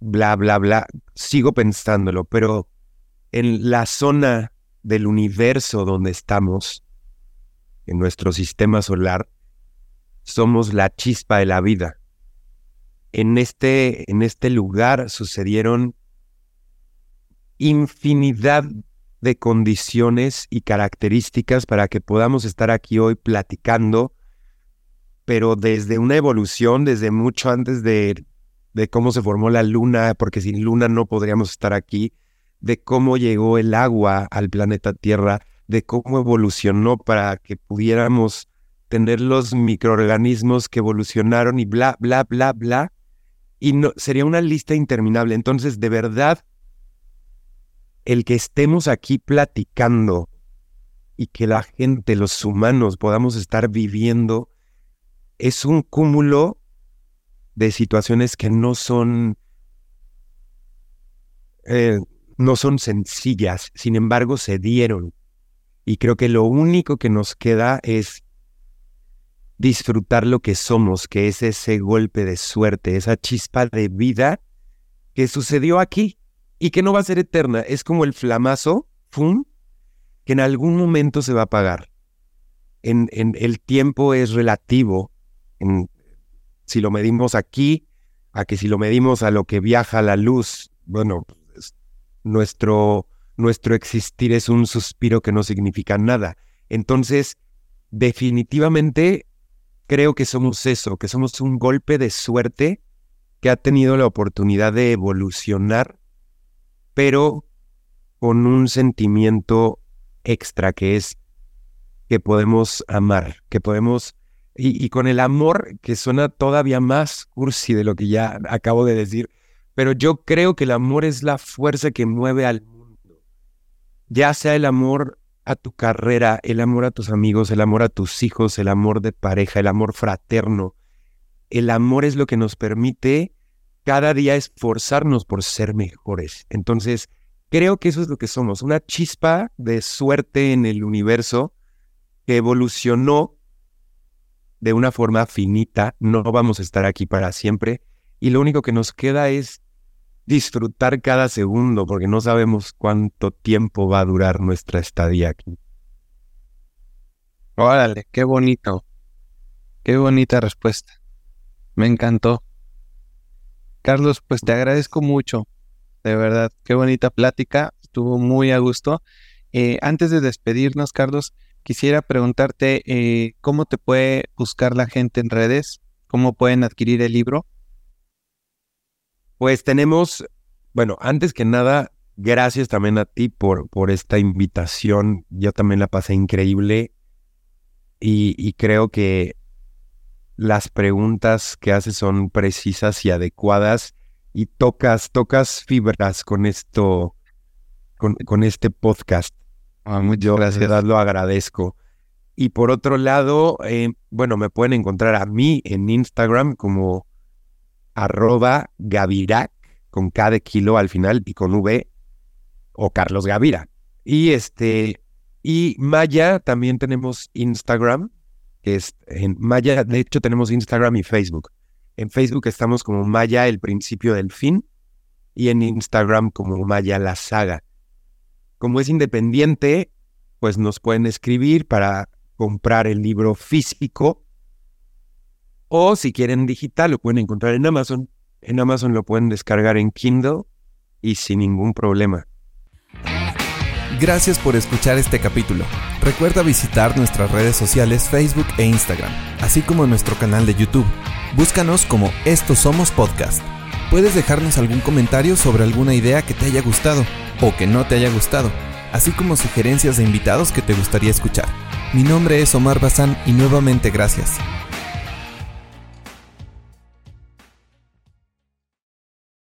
bla, bla, bla, sigo pensándolo, pero en la zona del universo donde estamos, en nuestro sistema solar, somos la chispa de la vida. En este, en este lugar sucedieron infinidad de condiciones y características para que podamos estar aquí hoy platicando, pero desde una evolución, desde mucho antes de, de cómo se formó la luna, porque sin luna no podríamos estar aquí, de cómo llegó el agua al planeta Tierra, de cómo evolucionó para que pudiéramos tener los microorganismos que evolucionaron y bla, bla, bla, bla. Y no, sería una lista interminable. Entonces, de verdad, el que estemos aquí platicando y que la gente, los humanos, podamos estar viviendo, es un cúmulo de situaciones que no son, eh, no son sencillas, sin embargo se dieron. Y creo que lo único que nos queda es disfrutar lo que somos, que es ese golpe de suerte, esa chispa de vida que sucedió aquí y que no va a ser eterna. Es como el flamazo, ¡fum!, que en algún momento se va a apagar. En, en el tiempo es relativo. Si lo medimos aquí, a que si lo medimos a lo que viaja la luz, bueno, nuestro nuestro existir es un suspiro que no significa nada. Entonces, definitivamente creo que somos eso, que somos un golpe de suerte que ha tenido la oportunidad de evolucionar, pero con un sentimiento extra que es que podemos amar, que podemos, y, con el amor que suena todavía más cursi de lo que ya acabo de decir, pero yo creo que el amor es la fuerza que mueve al ya sea el amor a tu carrera, el amor a tus amigos, el amor a tus hijos, el amor de pareja, el amor fraterno. El amor es lo que nos permite cada día esforzarnos por ser mejores. Entonces, creo que eso es lo que somos, una chispa de suerte en el universo que evolucionó de una forma finita, no vamos a estar aquí para siempre y lo único que nos queda es disfrutar cada segundo porque no sabemos cuánto tiempo va a durar nuestra estadía aquí. Órale, qué bonito. Qué bonita respuesta. Me encantó. Carlos, pues te agradezco mucho. De verdad, qué bonita plática. Estuvo muy a gusto. Eh, antes de despedirnos, Carlos, quisiera preguntarte eh, cómo te puede buscar la gente en redes, cómo pueden adquirir el libro. Pues tenemos, bueno, antes que nada, gracias también a ti por, por esta invitación. Yo también la pasé increíble y, creo que las preguntas que haces son precisas y adecuadas y tocas, tocas fibras con esto, con, con este podcast. Ah, muchas gracias. lo agradezco. Y por otro lado, eh, bueno, me pueden encontrar a mí en Instagram como arroba Gavirac, con K de kilo al final y con V, o Carlos Gavira. Y este, y Maya también tenemos Instagram, que es en Maya, de hecho tenemos Instagram y Facebook. En Facebook estamos como Maya el principio del fin y en Instagram como Maya la saga. Como es independiente, pues nos pueden escribir para comprar el libro físico o si quieren digital, lo pueden encontrar en Amazon. En Amazon lo pueden descargar en Kindle y sin ningún problema. Gracias por escuchar este capítulo. Recuerda visitar nuestras redes sociales Facebook e Instagram, así como nuestro canal de YouTube. Búscanos como Estos Somos Podcast. Puedes dejarnos algún comentario sobre alguna idea que te haya gustado o que no te haya gustado, así como sugerencias de invitados que te gustaría escuchar. Mi nombre es Omar Bazán y nuevamente gracias.